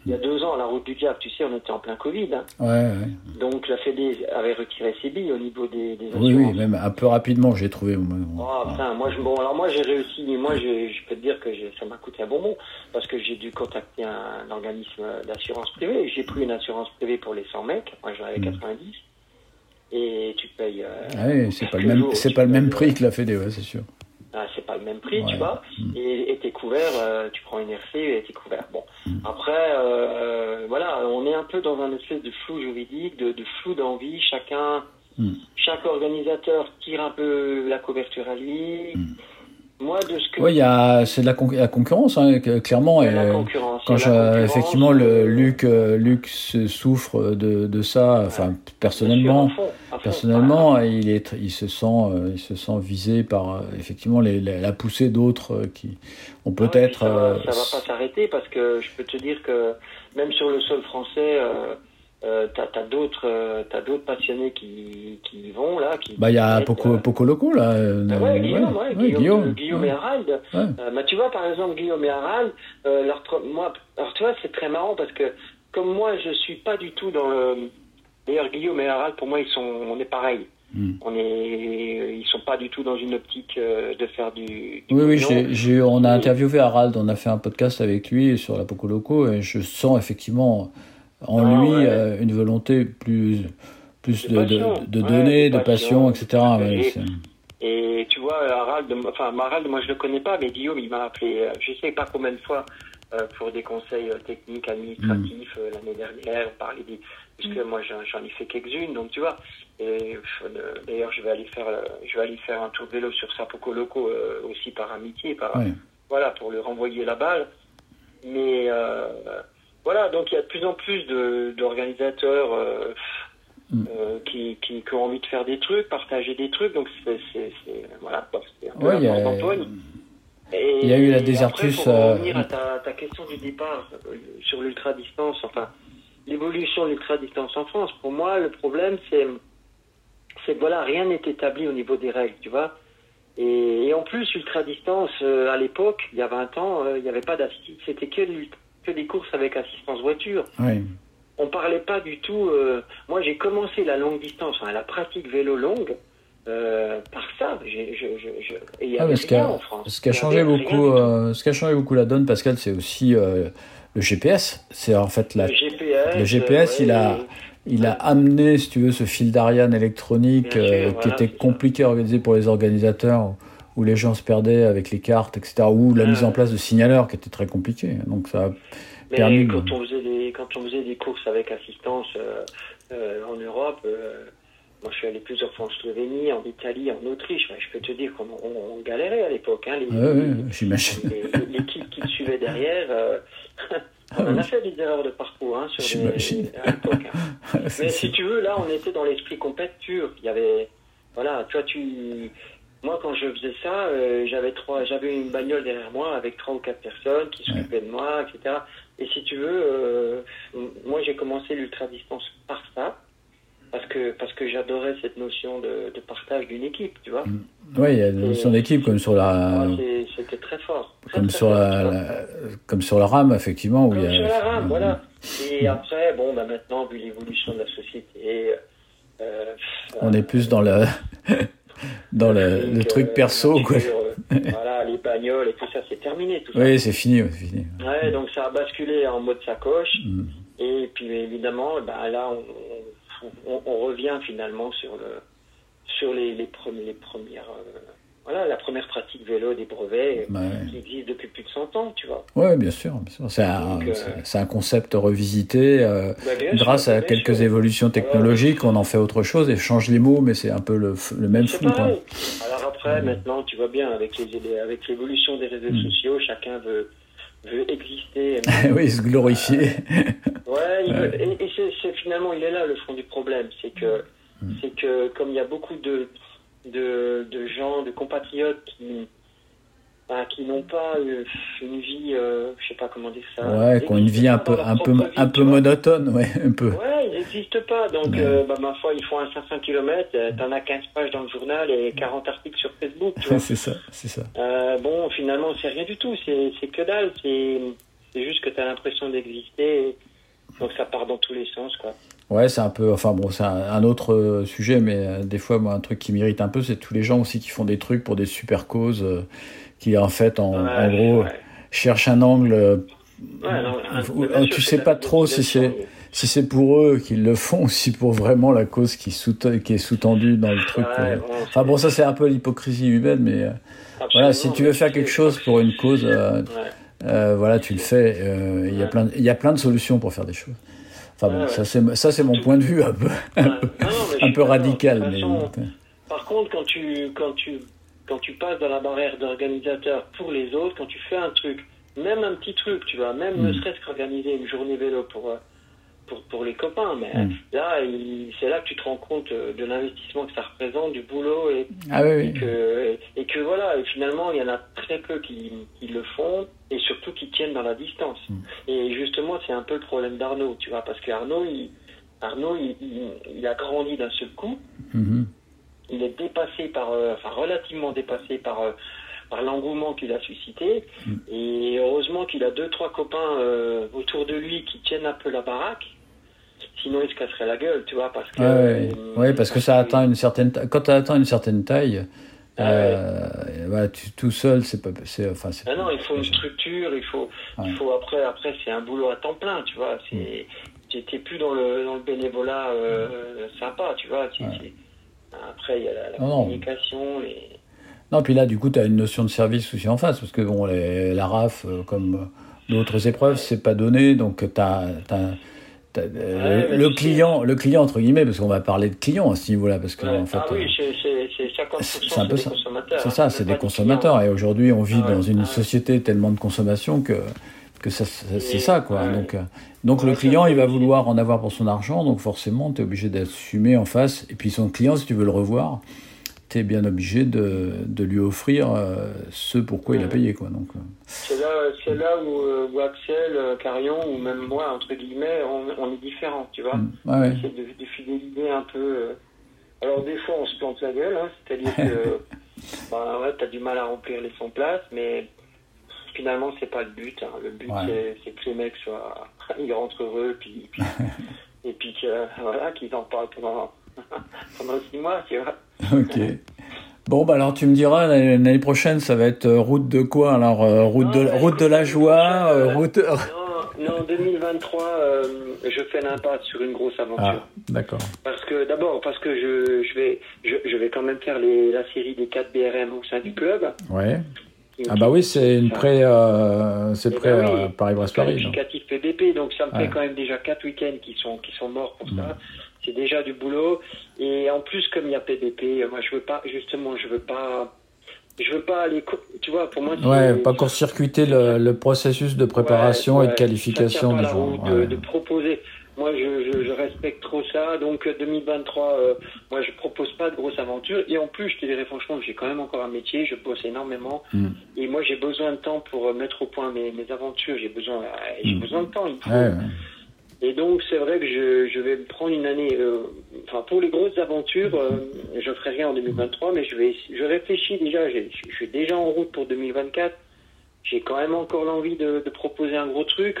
E: Il y a deux ans, à la route du diable, tu sais, on était en plein Covid. hein.
D: Ouais, ouais.
E: Donc la Fédé avait retiré ses billes au niveau des, des.
D: Oui, oui, même un peu rapidement, j'ai trouvé.
E: Oh, putain, moi, je, bon, alors moi j'ai réussi, mais moi je, je peux te dire que ça m'a coûté un bonbon parce que j'ai dû contacter un, organisme d'assurance privée. J'ai pris une assurance privée pour les 100 mecs, moi j'en avais
D: Mm.
E: 90, et tu payes. euh,
D: Ouais, c'est pas le même,
E: jours,
D: pas le même prix
E: euh,
D: que la Fédé, ouais, c'est sûr.
E: Ah, c'est pas le même prix,
D: Ouais.
E: tu vois,
D: Mm.
E: et t'es couvert, euh, tu prends une RC et t'es couvert. Bon,
D: Mm.
E: après, euh, voilà, on est un peu dans un espèce de flou juridique, de, de flou d'envie, chacun.
D: Mm.
E: Chaque organisateur tire un peu la couverture à lui.
D: Mm.
E: Moi, de ce que
D: Oui, il y a, c'est de la, con- la concurrence, hein, clairement. Et,
E: la concurrence.
D: quand je,
E: la concurrence,
D: effectivement, le
E: euh,
D: Luc, euh, Luc se souffre de, de ça, enfin, personnellement.
E: sûr, à fond, à fond.
D: Personnellement, il est, il se sent, euh, il se sent visé par effectivement les, la, la poussée d'autres qui ont
E: Ah ouais,
D: peut-être.
E: puis ça, va,
D: euh,
E: ça va pas s'arrêter parce que je peux te dire que même sur le sol français, euh, euh, t'as as, d'autres, euh, t'as d'autres passionnés qui, qui y vont là. Qui,
D: bah, il y a Poco,
E: mettent,
D: Poco Loco là. euh,
E: euh, ouais,
D: ouais,
E: Guillaume, ouais,
D: ouais,
E: Guillaume,
D: Guillaume,
E: Guillaume et Harald. Euh, bah, tu vois, par exemple, Guillaume et Harald, euh, leur, moi, alors tu vois, c'est très marrant parce que comme moi, je suis pas du tout dans le. D'ailleurs, Guillaume et Harald, pour moi, ils sont, on est pareil.
D: Mm.
E: On est, ils sont pas du tout dans une optique euh, de faire du. du
D: Oui, oui, j'ai- on a interviewé Harald, on a fait un podcast avec lui sur la Poco Loco et je sens effectivement en
E: Ah,
D: lui
E: ouais.
D: euh, une volonté plus, plus
E: De
D: de, de,
E: Ouais,
D: donner,
E: de
D: passion,
E: passion.
D: etc.
E: Et- tu vois, Harald, enfin Harald, moi je le connais pas, mais Guillaume, il m'a appelé, euh, je sais pas combien de fois, euh, pour des conseils techniques, administratifs
D: Mm.
E: l'année dernière, on parlait des, puisque moi j'en ai fait quelques-unes, donc tu vois. Et d'ailleurs, je vais aller faire, je vais aller faire un tour de vélo sur Sapoko Loco euh, aussi par amitié, par voilà, pour lui renvoyer la balle. Mais euh, voilà, donc il y a de plus en plus d'organisateurs euh,
D: Mm.
E: euh, qui, qui, qui ont envie de faire des trucs, partager des trucs. Donc c'est voilà, c'est un peu
D: Ouais,
E: la d'Antoine. Et
D: il y a eu la
E: après,
D: Désertus,
E: pour
D: euh,
E: revenir à ta, ta question du départ sur l'ultra distance, enfin l'évolution de l'ultra distance en France. Pour moi, le problème c'est c'est que voilà, rien n'est établi au niveau des règles, tu vois. Et, et en plus, ultra distance, euh, à l'époque, il y a 20 ans, il n'y avait pas d'assistance, c'était que, l'ult- que des courses avec assistance voiture.
D: ouais.
E: On parlait pas du tout. euh, moi, j'ai commencé la longue distance, la pratique vélo longue, euh, par ça. J'ai- je- je- je- et il y
D: Ah,
E: avait
D: ce qui
E: rien
D: a,
E: en France.
D: ce qui a changé beaucoup, euh, ce qui a changé beaucoup la donne, Pascal, c'est aussi euh, le GPS. C'est en fait la,
E: le GPS,
D: le GPS, il a- il a amené, si tu veux, ce fil d'Ariane électronique
E: sûr,
D: qui
E: voilà,
D: était compliqué à organiser pour les organisateurs, où les gens se perdaient avec les cartes, etc. Ou la
E: Ouais.
D: mise en place de signaleurs qui était très compliqué. Donc ça, a
E: Mais
D: permis de-
E: quand on faisait des quand on faisait des courses avec assistance euh, euh, en Europe, euh, moi je suis allé plusieurs fois en Slovénie, en Italie, en Autriche. Je peux te dire qu'on on, on galérait à l'époque. Hein,
D: ouais, j'imagine.
E: l'équipe qui le suivait derrière. euh, on en a fait des erreurs de parcours hein, sur des,
D: J'imagine.
E: à l'époque. hein. Mais si tu veux, là, on était dans l'esprit compète pur. Il y avait, voilà, toi, tu, moi, quand je faisais ça, euh, j'avais trois, j'avais une bagnole derrière moi avec trois ou quatre personnes qui s'occupaient de moi, etc. Et si tu veux, euh, moi, j'ai commencé l'ultra distance par ça. Parce que, parce que j'adorais cette notion de, de partage d'une équipe, tu vois.
D: Oui, il y a une notion d'équipe comme sur la,
E: C'était très fort. Très,
D: comme
E: très
D: sur
E: fort,
D: la, la- comme sur la rame, effectivement, où
E: Comme
D: il y a.
E: sur la rame, voilà. Et après, bon, bah maintenant, vu l'évolution de la société, euh,
D: On est plus dans le, dans le, truc perso, quoi.
E: euh, voilà, les bagnoles et tout ça, c'est terminé, tout.
D: Oui, c'est fini, ouais, c'est fini.
E: Ouais, donc ça a basculé en mode sacoche.
D: Mm.
E: Et puis évidemment, bah, là, on, on, on revient finalement sur le sur les, les, premiers, les premières euh, voilà la première pratique vélo des brevets
D: Bah, ouais.
E: qui existe depuis plus de 100 ans, tu vois.
D: Ouais, bien sûr. C'est un,
E: euh,
D: un concept revisité. euh,
E: Bah, bien
D: grâce à quelques évolutions technologiques, on en fait autre chose et change les mots, mais c'est un peu le, même
E: C'est
D: fond. Quoi.
E: pareil. Alors après, maintenant, tu vois bien, avec les avec l'évolution des réseaux
D: Mm.
E: sociaux, chacun veut veut exister.
D: oui, se glorifier.
E: Ouais, il veut- et, c'est- finalement, il est là le fond du problème, c'est que
D: Mm.
E: c'est que comme il y a beaucoup de de, de gens, de compatriotes qui bah, qui n'ont pas euh, une vie, euh, je sais pas comment dire ça.
D: Ouais, qui ont une vie un peu, un peu, un peu monotone, ouais, un peu.
E: Ouais, ils n'existent pas. Donc,
D: Ouais.
E: euh, bah, ma foi, ils font un 500 km, euh, t'en as 15 pages dans le journal et 40 articles sur Facebook,
D: c'est ça, c'est ça.
E: Euh, bon, finalement, c'est rien du tout. C'est que dalle. C'est juste que tu as l'impression d'exister. Donc, ça part dans tous les sens, quoi.
D: Ouais, c'est un peu, enfin bon, c'est un, un autre euh, sujet, mais euh, des fois, moi, un truc qui m'irrite un peu, c'est tous les gens aussi qui font des trucs pour des super causes, euh, qui en fait, en,
E: Ouais,
D: en gros,
E: ouais.
D: cherchent un angle. euh,
E: Ouais, non,
D: tu sais pas trop si c'est si c'est pour eux qu'ils le font, ou si pour vraiment la cause qui, sous qui est sous-tendue dans le truc. Enfin bon, ça c'est un peu l'hypocrisie humaine, mais voilà, si tu veux faire quelque chose pour une cause, voilà, tu le fais. Il y a
E: Ouais.
D: plein, il y a plein de solutions pour faire des choses. Enfin bon,
E: Ouais, ouais.
D: ça c'est mon point de vue un peu,
E: non,
D: un peu radical, mais
E: Par contre, quand tu, quand tu, quand tu passes dans la barrière d'organisateur pour les autres, quand tu fais un truc, même un petit truc, tu vois, même ne
D: Mm.
E: serait-ce qu'organiser une journée vélo pour, euh, pour, pour les copains, mais
D: Mm.
E: là, c'est là que tu te rends compte euh, de l'investissement que ça représente, du boulot et,
D: ah oui,
E: et
D: oui.
E: que, et, que voilà, et finalement, il y en a très peu qui, qui le font et surtout qui tiennent dans la distance.
D: Mm.
E: Et justement, c'est un peu le problème d'Arnaud, tu vois, parce qu'Arnaud, il, Arnaud, il, il- il a grandi d'un seul coup
D: Mhm.
E: il est dépassé par, euh, enfin relativement dépassé par, euh, par l'engouement qu'il a suscité.
D: Mm.
E: Et heureusement qu'il a deux, trois copains euh, autour de lui qui tiennent un peu la baraque. Sinon, il se casserait la gueule, tu vois, parce que.
D: Ouais, ouais.
E: euh,
D: Ouais, parce que ça atteint une certaine. Quand tu atteint une certaine taille,
E: Ah
D: euh, tu, tout seul, c'est pas. c'est- Enfin, c'est-
E: Ah non, il faut une structure, il faut, il
D: Ouais.
E: faut après, après c'est un boulot à temps plein, tu vois. C'est, tu n'es plus dans le, dans le bénévolat euh, sympa, tu vois.
D: Ouais.
E: Après, il y a la, la
D: Non, non.
E: communication. Les...
D: Non, puis là, du coup, tu as une notion de service aussi en face, parce que bon, les- la RAF, euh, comme d'autres épreuves, c'est pas donné, donc tu as,
E: mais
D: le, client, le client, entre guillemets, parce qu'on va parler de client à ce niveau-là, parce que
E: Ouais.
D: en fait,
E: ah oui,
D: euh,
E: c'est c'est- c'est 50%
D: c'est un peu ça. c'est
E: hein,
D: ça, c'est des consommateurs, et aujourd'hui, on vit
E: Ah ouais,
D: dans une société tellement de consommation que que ça, c'est ça, quoi. Donc, euh, donc le client, il va vouloir en avoir pour son argent, donc forcément, tu es obligé d'assumer en face. Et puis son client, si tu veux le revoir, tu es bien obligé de, de lui offrir euh, ce pourquoi il a
E: Ouais.
D: payé, quoi. Donc, euh,
E: C'est là, c'est là où, euh, où Axel, Carion ou même moi, entre guillemets, on, on est différents, tu vois.
D: mm, ouais, ouais.
E: essaie de, de fidéliser un peu. Alors des fois on se plante la gueule, hein, c'est-à-dire que bah, ouais, t'as du mal à remplir les 100 places, mais finalement c'est pas le but. hein. Le but
D: Ouais.
E: c'est, c'est que les mecs soient, ils rentrent heureux, puis, puis- et puis que, voilà, qu'ils en parlent pendant pendant six mois, tu vois.
D: Ok. Bon, bah alors tu me diras, l'année prochaine, ça va être euh, route de quoi Alors, euh, route, de, route de la joie,
E: euh,
D: euh, route...
E: Non, non, 2023, euh, je fais l'impasse sur une grosse aventure.
D: Ah, d'accord.
E: Parce que d'abord parce que je, je vais je, je vais quand même faire les, la série des 4 BRM au sein du club.
D: Ouais. Ah bah oui, c'est une pré... euh, c'est
E: Eh
D: prêt
E: ben oui,
D: à Paris-Brest-Paris. donc.
E: qualificatif PBP, donc ça me
D: Ouais.
E: fait quand même déjà quatre week-ends qui sont qui sont morts pour ça. C'est déjà du boulot. Et en plus, comme il y a PBP, euh, moi je veux pas justement, je veux pas, je veux pas aller, tu vois, pour moi.
D: Ouais, pas court-circuiter le, le processus de préparation
E: Ouais,
D: et de qualification gens.
E: route
D: Ouais.
E: de, proposer. Moi, je, je, je respecte trop ça. Donc, euh, 2023, euh, moi, je propose pas de grosses aventures. Et en plus, je te dirais franchement, j'ai quand même encore un métier. Je bosse énormément.
D: Mm.
E: Et moi, j'ai besoin de temps pour euh, mettre au point mes, mes aventures. J'ai besoin, euh, j'ai
D: Mm.
E: besoin de temps. il faut.
D: Ouais, ouais.
E: Et donc, c'est vrai que je, je vais prendre une année. euh, enfin, pour les grosses aventures, euh, je ferai rien en 2023, mais je vais, je réfléchis déjà. Je suis déjà en route pour 2024. J'ai quand même encore l'envie de, de proposer un gros truc,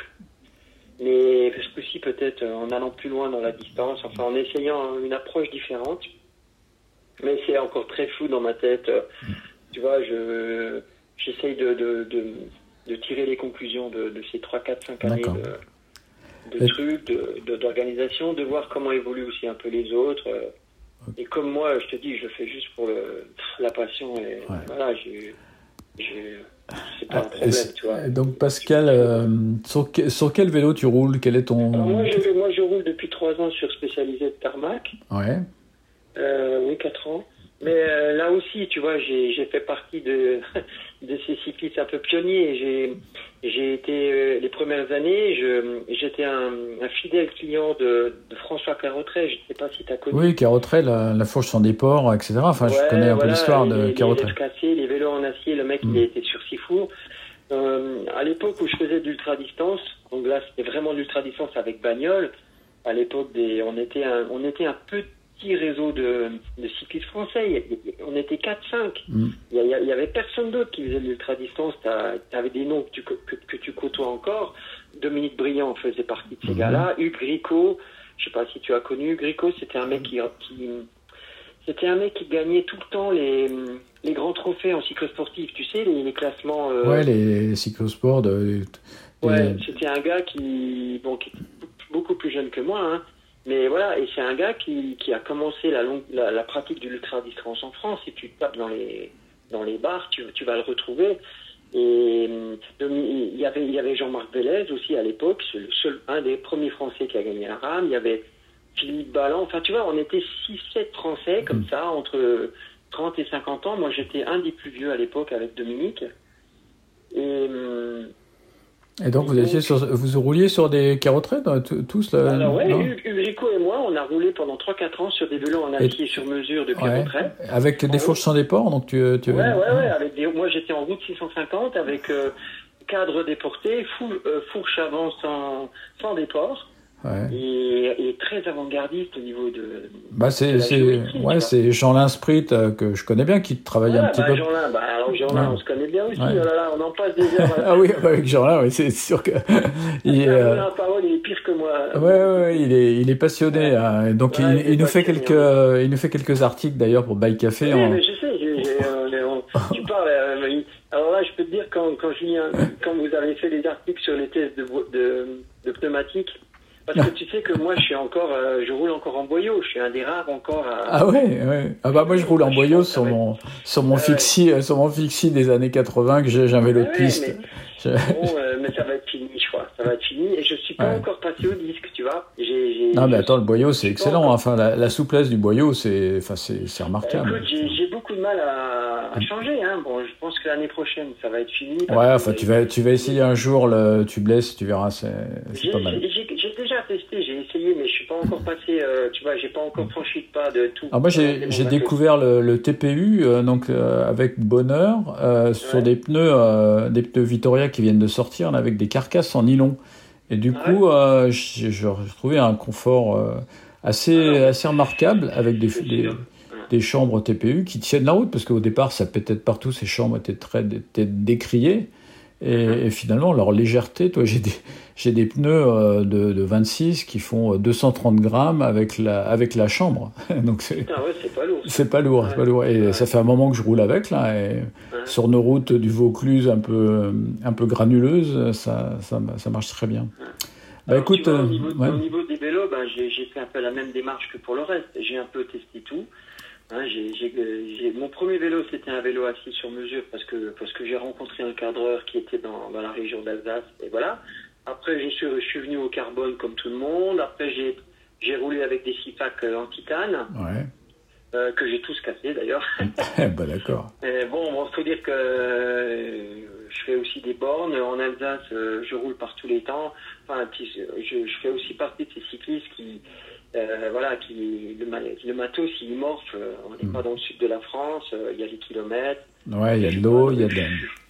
E: mais ce coup-ci peut-être euh, en allant plus loin dans la distance, enfin en essayant une approche différente. Mais c'est encore très flou dans ma tête. euh, Tu vois, je j'essaye de, de, de, de tirer les conclusions de, ces 3, 4, 5 années. De, trucs, de- d'organisation, de, voir comment évoluent aussi un peu les autres. euh. Et comme moi, je te dis, je le fais juste pour le, la passion. Et
D: Ouais.
E: voilà, j'ai, c'est pas un
D: Ah,
E: problème,
D: et c'est-
E: tu vois.
D: donc Pascal, euh, sur, sur quel vélo tu roules? Quel est ton...
E: Alors moi, je, moi, je roule depuis 3 ans sur spécialisé de tarmac.
D: Ouais.
E: Euh, oui, 4 ans. Mais euh, là aussi, tu vois, j'ai fait partie de, de ces cyclistes un peu pionniers. J'ai été, euh, les premières années, j'étais un, un fidèle client de, de François Carotret. Je ne sais pas si tu as connu.
D: Oui, Carotret, la, la fourche sans déport, etc. Enfin, je connais un peu l'histoire de Carotret.
E: Les cassés, les vélos en acier, le mec,
D: Mm.
E: il était sur Sifour. Euh, à l'époque où je faisais de l'ultra-distance, donc là, c'était vraiment de l'ultra-distance avec bagnole. À l'époque, on, était un, on était un petit réseau de, de cyclistes français. On était 4-5.
D: Mm.
E: Il y, a- il y avait personne d'autre qui faisait de l'ultra-distance. Tu avais des noms que tu, que, que tu côtoies encore. Dominique Briand faisait partie de ces
D: Mhm.
E: gars-là. Hugues Gricot, je sais pas si tu as connu. Hugues Gricot, c'était un mec qui, qui c'était un mec qui gagnait tout le temps les, les grands trophées en cyclosportif. Tu sais, les, les classements. euh,
D: Ouais, les cyclosports de... de-
E: Ouais, c'était un gars qui, bon, qui était beaucoup plus jeune que moi, hein, mais voilà, et c'est un gars qui, qui a commencé la, longue, la, la pratique de l'ultra-distance en France. Si tu tapes dans les, dans les bars, tu, tu vas le retrouver. Et hum, il y avait, il y avait Jean-Marc Vélez aussi à l'époque, c'est le seul, un des premiers Français qui a gagné la rame. Il y avait Philippe Balland. Enfin, tu vois, on était 6-7 Français comme ça, entre 30 et 50 ans. Moi, j'étais un des plus vieux à l'époque avec Dominique. Et.
D: Et donc, vous, étiez sur, vous rouliez sur des dans- t- tous là
E: Alors ouais, Ulrico et moi, on a roulé pendant 3-4 ans sur des vélos en acier sur mesure depuis
D: Ouais.
E: retrait.
D: Avec des fourches sans déport, donc tu... tu...
E: Ouais, ouais, ouais. Avec des... Moi, j'étais en route 650 avec euh, cadre déporté, fou- euh, fourche avant sans, sans déport
D: Ouais.
E: et, et très avant-gardiste au niveau de...
D: Bah, c'est, ouais, c'est Jean-Lin Sprit euh, que je connais bien, qui travaille un petit
E: bah,
D: peu.
E: Jean-Lin, bah, alors Jean-Lin,
D: Ouais.
E: on se connaît bien aussi.
D: Ouais.
E: Oh là là, on en passe des heures.
D: Ah oui, bah, avec Jean-Lin, oui, c'est sûr que. il, est, euh,
E: La parole, il est pire que moi.
D: Ouais, ouais, il est, il est passionné. hein. Donc il,
E: il est
D: il nous fait quelques, euh, il nous fait quelques articles d'ailleurs pour Bike Café.
E: Oui,
D: en-
E: mais je sais, euh, on- tu parles. alors là, je peux te dire, quand, quand, Julien, quand vous avez fait les articles sur les tests de, de, de pneumatiques, Parce que tu sais que moi, je suis encore, euh, je roule encore en boyau. Je suis un des rares encore à.
D: Ah ouais, ouais. Ah bah moi je roule en boyau sur mon sur mon
E: Ouais.
D: fixie euh, sur mon fixie des années 80 que j'ai un vélo de piste.
E: mais-
D: Je-
E: Bon, euh, mais ça va être fini, je crois. Ça va être fini. Et je suis pas encore passé au disque, tu vois. J'ai,
D: Non mais attends, le boyau c'est excellent.
E: encore-
D: Enfin la, la souplesse du boyau c'est enfin c'est remarquable.
E: Écoute, j'ai, beaucoup de mal à, à changer. Hein. Bon, je pense que l'année prochaine, ça va être fini.
D: Ouais, enfin tu vas tu vas essayer un jour le tubeless, tu verras c'est pas mal.
E: Déjà testé, j'ai essayé, mais je suis pas encore passé. euh, tu vois, j'ai pas encore franchi le pas de tout.
D: Alors moi j'ai découvert le, le TPU euh, donc euh, avec bonheur sur
E: Ouais.
D: des pneus des pneus Vittoria qui viennent de sortir là, avec des carcasses en nylon et du
E: Ah
D: coup j'ai j'ai retrouvé un confort assez
E: Ah
D: assez remarquable avec des, des chambres TPU qui tiennent la route parce qu'au départ ça pétait de partout ces chambres étaient très étaient décriées et, et finalement leur légèreté toi j'ai des j'ai des pneus euh, de, de 26 qui font euh, 230 grammes avec la avec la chambre donc c'est
E: ouais, c'est pas lourd.
D: c'est pas lourd, c'est pas lourd. Et
E: Ouais.
D: ça fait un moment que je roule avec là. Et sur nos routes du Vaucluse un peu un peu granuleuses, ça ça, ça marche très bien. Bah
E: Alors,
D: écoute,
E: vois,
D: euh,
E: au, niveau, au des vélos, j'ai, j'ai fait un peu la même démarche que pour le reste. J'ai un peu testé tout. J'ai, j'ai, j'ai- mon premier vélo, c'était un vélo assis sur mesure parce que, parce que j'ai rencontré un cadreur qui était dans, dans la région d'Alsace. Et voilà. Après, je suis, je suis venu au carbone comme tout le monde. Après, j'ai, j'ai roulé avec des six packs euh, en titane,
D: ouais,
E: euh, que j'ai tous cassés d'ailleurs.
D: bah d'accord.
E: Et bon, bon, faut dire que euh, je fais aussi des bornes. En Alsace, euh, je roule par tous les temps. Enfin, je, je fais aussi partie de ces cyclistes qui, euh, voilà, qui le, le matos, il morphe. euh, On n'est
D: Mm.
E: pas dans le sud de la France. euh, Il y a des kilomètres.
D: Ouais, il y a de l'eau, il y a de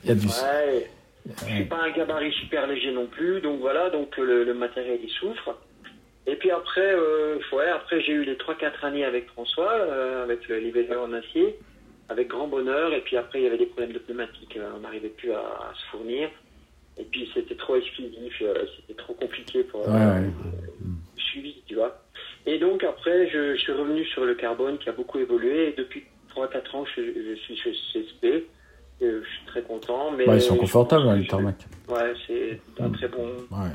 D: y a du.
E: Ouais. Je suis pas un gabarit super léger non plus, donc voilà, donc le, le matériel il souffre. Et puis après, euh, ouais, après j'ai eu les 3-4 années avec François, avec les vélos en acier, avec grand bonheur. Et puis après il y avait des problèmes de pneumatique, on n'arrivait plus à, à se fournir. Et puis c'était trop exclusif, c'était trop compliqué pour
D: Ouais, ouais.
E: le suivi, tu vois. Et donc après, je, je suis revenu sur le carbone qui a beaucoup évolué. Et depuis 3-4 ans, je, je suis chez CSP. Et je suis très content. Mais
D: Ouais, ils sont confortables hein, les tarmac.
E: Ouais, c'est un très bon.
D: Ouais,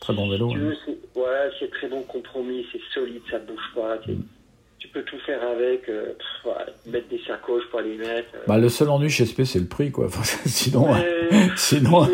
D: très bon vélo.
E: Si
D: ouais.
E: c'est- ouais, très bon compromis, c'est solide, ça bouge pas. Tu peux tout faire avec, euh, pff, mettre des sacoches pour les mettre. euh.
D: Bah le seul ennui chez SP c'est le prix quoi. Enfin, sinon, sinon,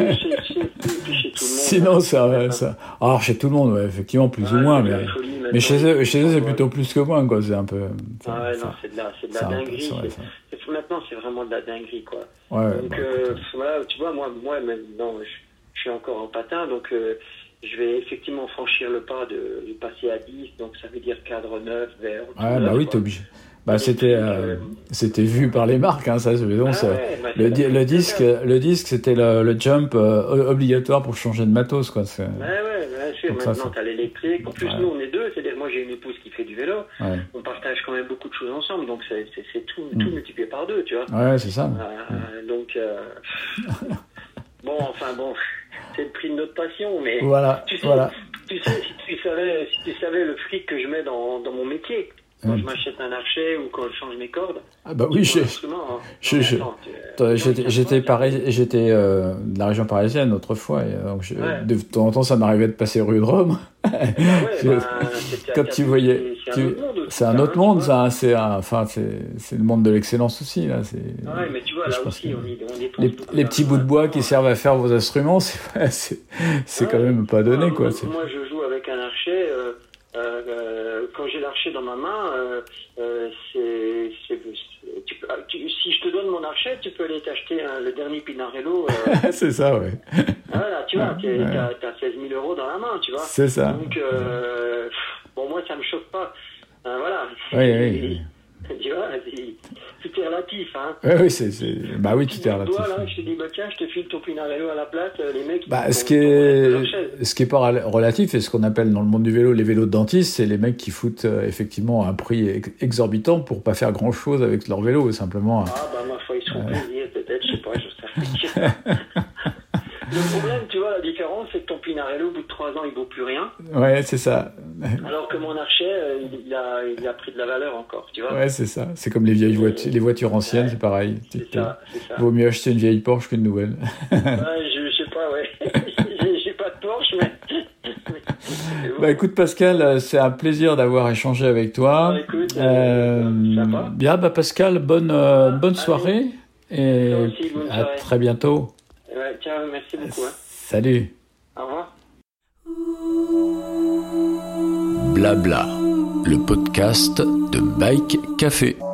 D: sinon ça, ça. Alors chez tout le monde, effectivement plus ou moins, mais
E: folie,
D: mais chez eux, chez eux c'est plutôt plus que moins quoi. C'est un peu.
E: Ah ouais, non, c'est de la, c'est de la dinguerie. c'est- c'est- Maintenant, c'est vraiment de la dinguerie, quoi.
D: Ouais,
E: Donc,
D: bah,
E: euh, voilà, tu vois, moi, moi maintenant, je, je suis encore en patin, donc euh, je vais effectivement franchir le pas de, de passer à 10, donc ça veut dire cadre neuf, vert. tout
D: Ouais,
E: neuf,
D: bah oui, t'es obligé. Bah, c'était, euh, c'était vu par les marques, hein, ça, évident,
E: Ah ouais, bah,
D: le,
E: c'est
D: di-
E: la-
D: le disque, le disque, c'était le, le jump euh, obligatoire pour changer de matos, quoi. C'est,
E: ouais, bien sûr.
D: Donc ça,
E: Maintenant,
D: c'est-
E: tu as l'électrique. En plus,
D: Ouais.
E: nous, on est deux. C'est-à-dire, moi, j'ai une épouse qui fait du vélo.
D: ouais.
E: On partage quand même beaucoup de choses ensemble. Donc, c'est tout,
D: Mm.
E: tout multiplié par deux, tu vois.
D: Ouais, c'est ça.
E: Euh, donc, euh, bon, enfin, bon, c'est le prix de notre passion. Mais
D: Voilà,
E: tu sais,
D: voilà.
E: tu sais, si tu savais, si tu savais le fric que je mets dans, dans mon métier, quand
D: Mm.
E: je m'achète un archet ou quand je change mes cordes,
D: Ah bah oui,
E: hein.
D: J'étais, j'étais,
E: ça-
D: pareil, j'étais euh, de la région parisienne autrefois, et, euh, donc je-
E: Ouais.
D: de temps en temps ça m'arrivait de passer rue de Rome.
E: Bah ouais,
D: Je-
E: bah,
D: Quand tu voyais,
E: c'est un autre monde ça, hein,
D: ça. C'est enfin, c'est, le monde de l'excellence aussi là. C'est
E: Ah Ouais, mais tu vois,
D: je
E: là
D: pense
E: aussi,
D: que
E: on y, on dépense
D: les, les petits bouts de bois qui servent à faire vos instruments, c'est, c'est, c'est quand même pas donné
E: Moi,
D: quoi.
E: Moi, je joue avec un archet. euh, euh, euh, quand j'ai l'archet dans ma main, euh, euh, c'est, c'est- c'est- tu peux- tu- si je te donne mon archet, tu peux aller t'acheter le dernier Pinarello. euh,
D: c'est ça, ouais.
E: voilà, tu vois, t'as, t'as 16 000 euros dans la main, tu vois.
D: C'est ça.
E: Donc, bon, moi, ça me choque pas. Voilà.
D: Oui, oui, oui.
E: Tu vois, c'est- hein.
D: Oui, oui, c'est, c'est... Bah oui, tout est relatif.
E: là, je te dis, bah tiens, je te file ton Pinarello à la place, euh, les mecs.
D: Bah, ce qui est, ce qui est pas rel- relatif et ce qu'on appelle dans le monde du vélo les vélos de dentiste, c'est les mecs qui foutent euh, effectivement un prix ex- exorbitant pour pas faire grand chose avec leur vélo, simplement.
E: Ah, bah, ma foi, ils seront plaisir, peut-être, je sais pas, je sais rien. Le problème, tu vois, la différence, c'est que ton Pinarello, au bout de 3 ans, il vaut plus rien.
D: Ouais, c'est ça.
E: Alors que mon archet, euh, il a, pris de la valeur encore, tu vois.
D: Ouais, c'est ça. C'est comme les vieilles voitures, les voitures anciennes, c'est pareil.
E: C'est.
D: Vaut mieux acheter une vieille Porsche qu'une nouvelle.
E: ouais, je, je, sais pas, ouais. J'ai pas de Porsche,
D: bah, écoute Pascal, euh, c'est un plaisir d'avoir échangé avec toi.
E: Bah, écoute, euh. euh
D: bien, bah Pascal, bonne, euh, ah,
E: bonne
D: soirée et à très bientôt.
E: Merci beaucoup. Hein.
D: Salut.
E: Au revoir.
C: Blabla le podcast de Bike Café.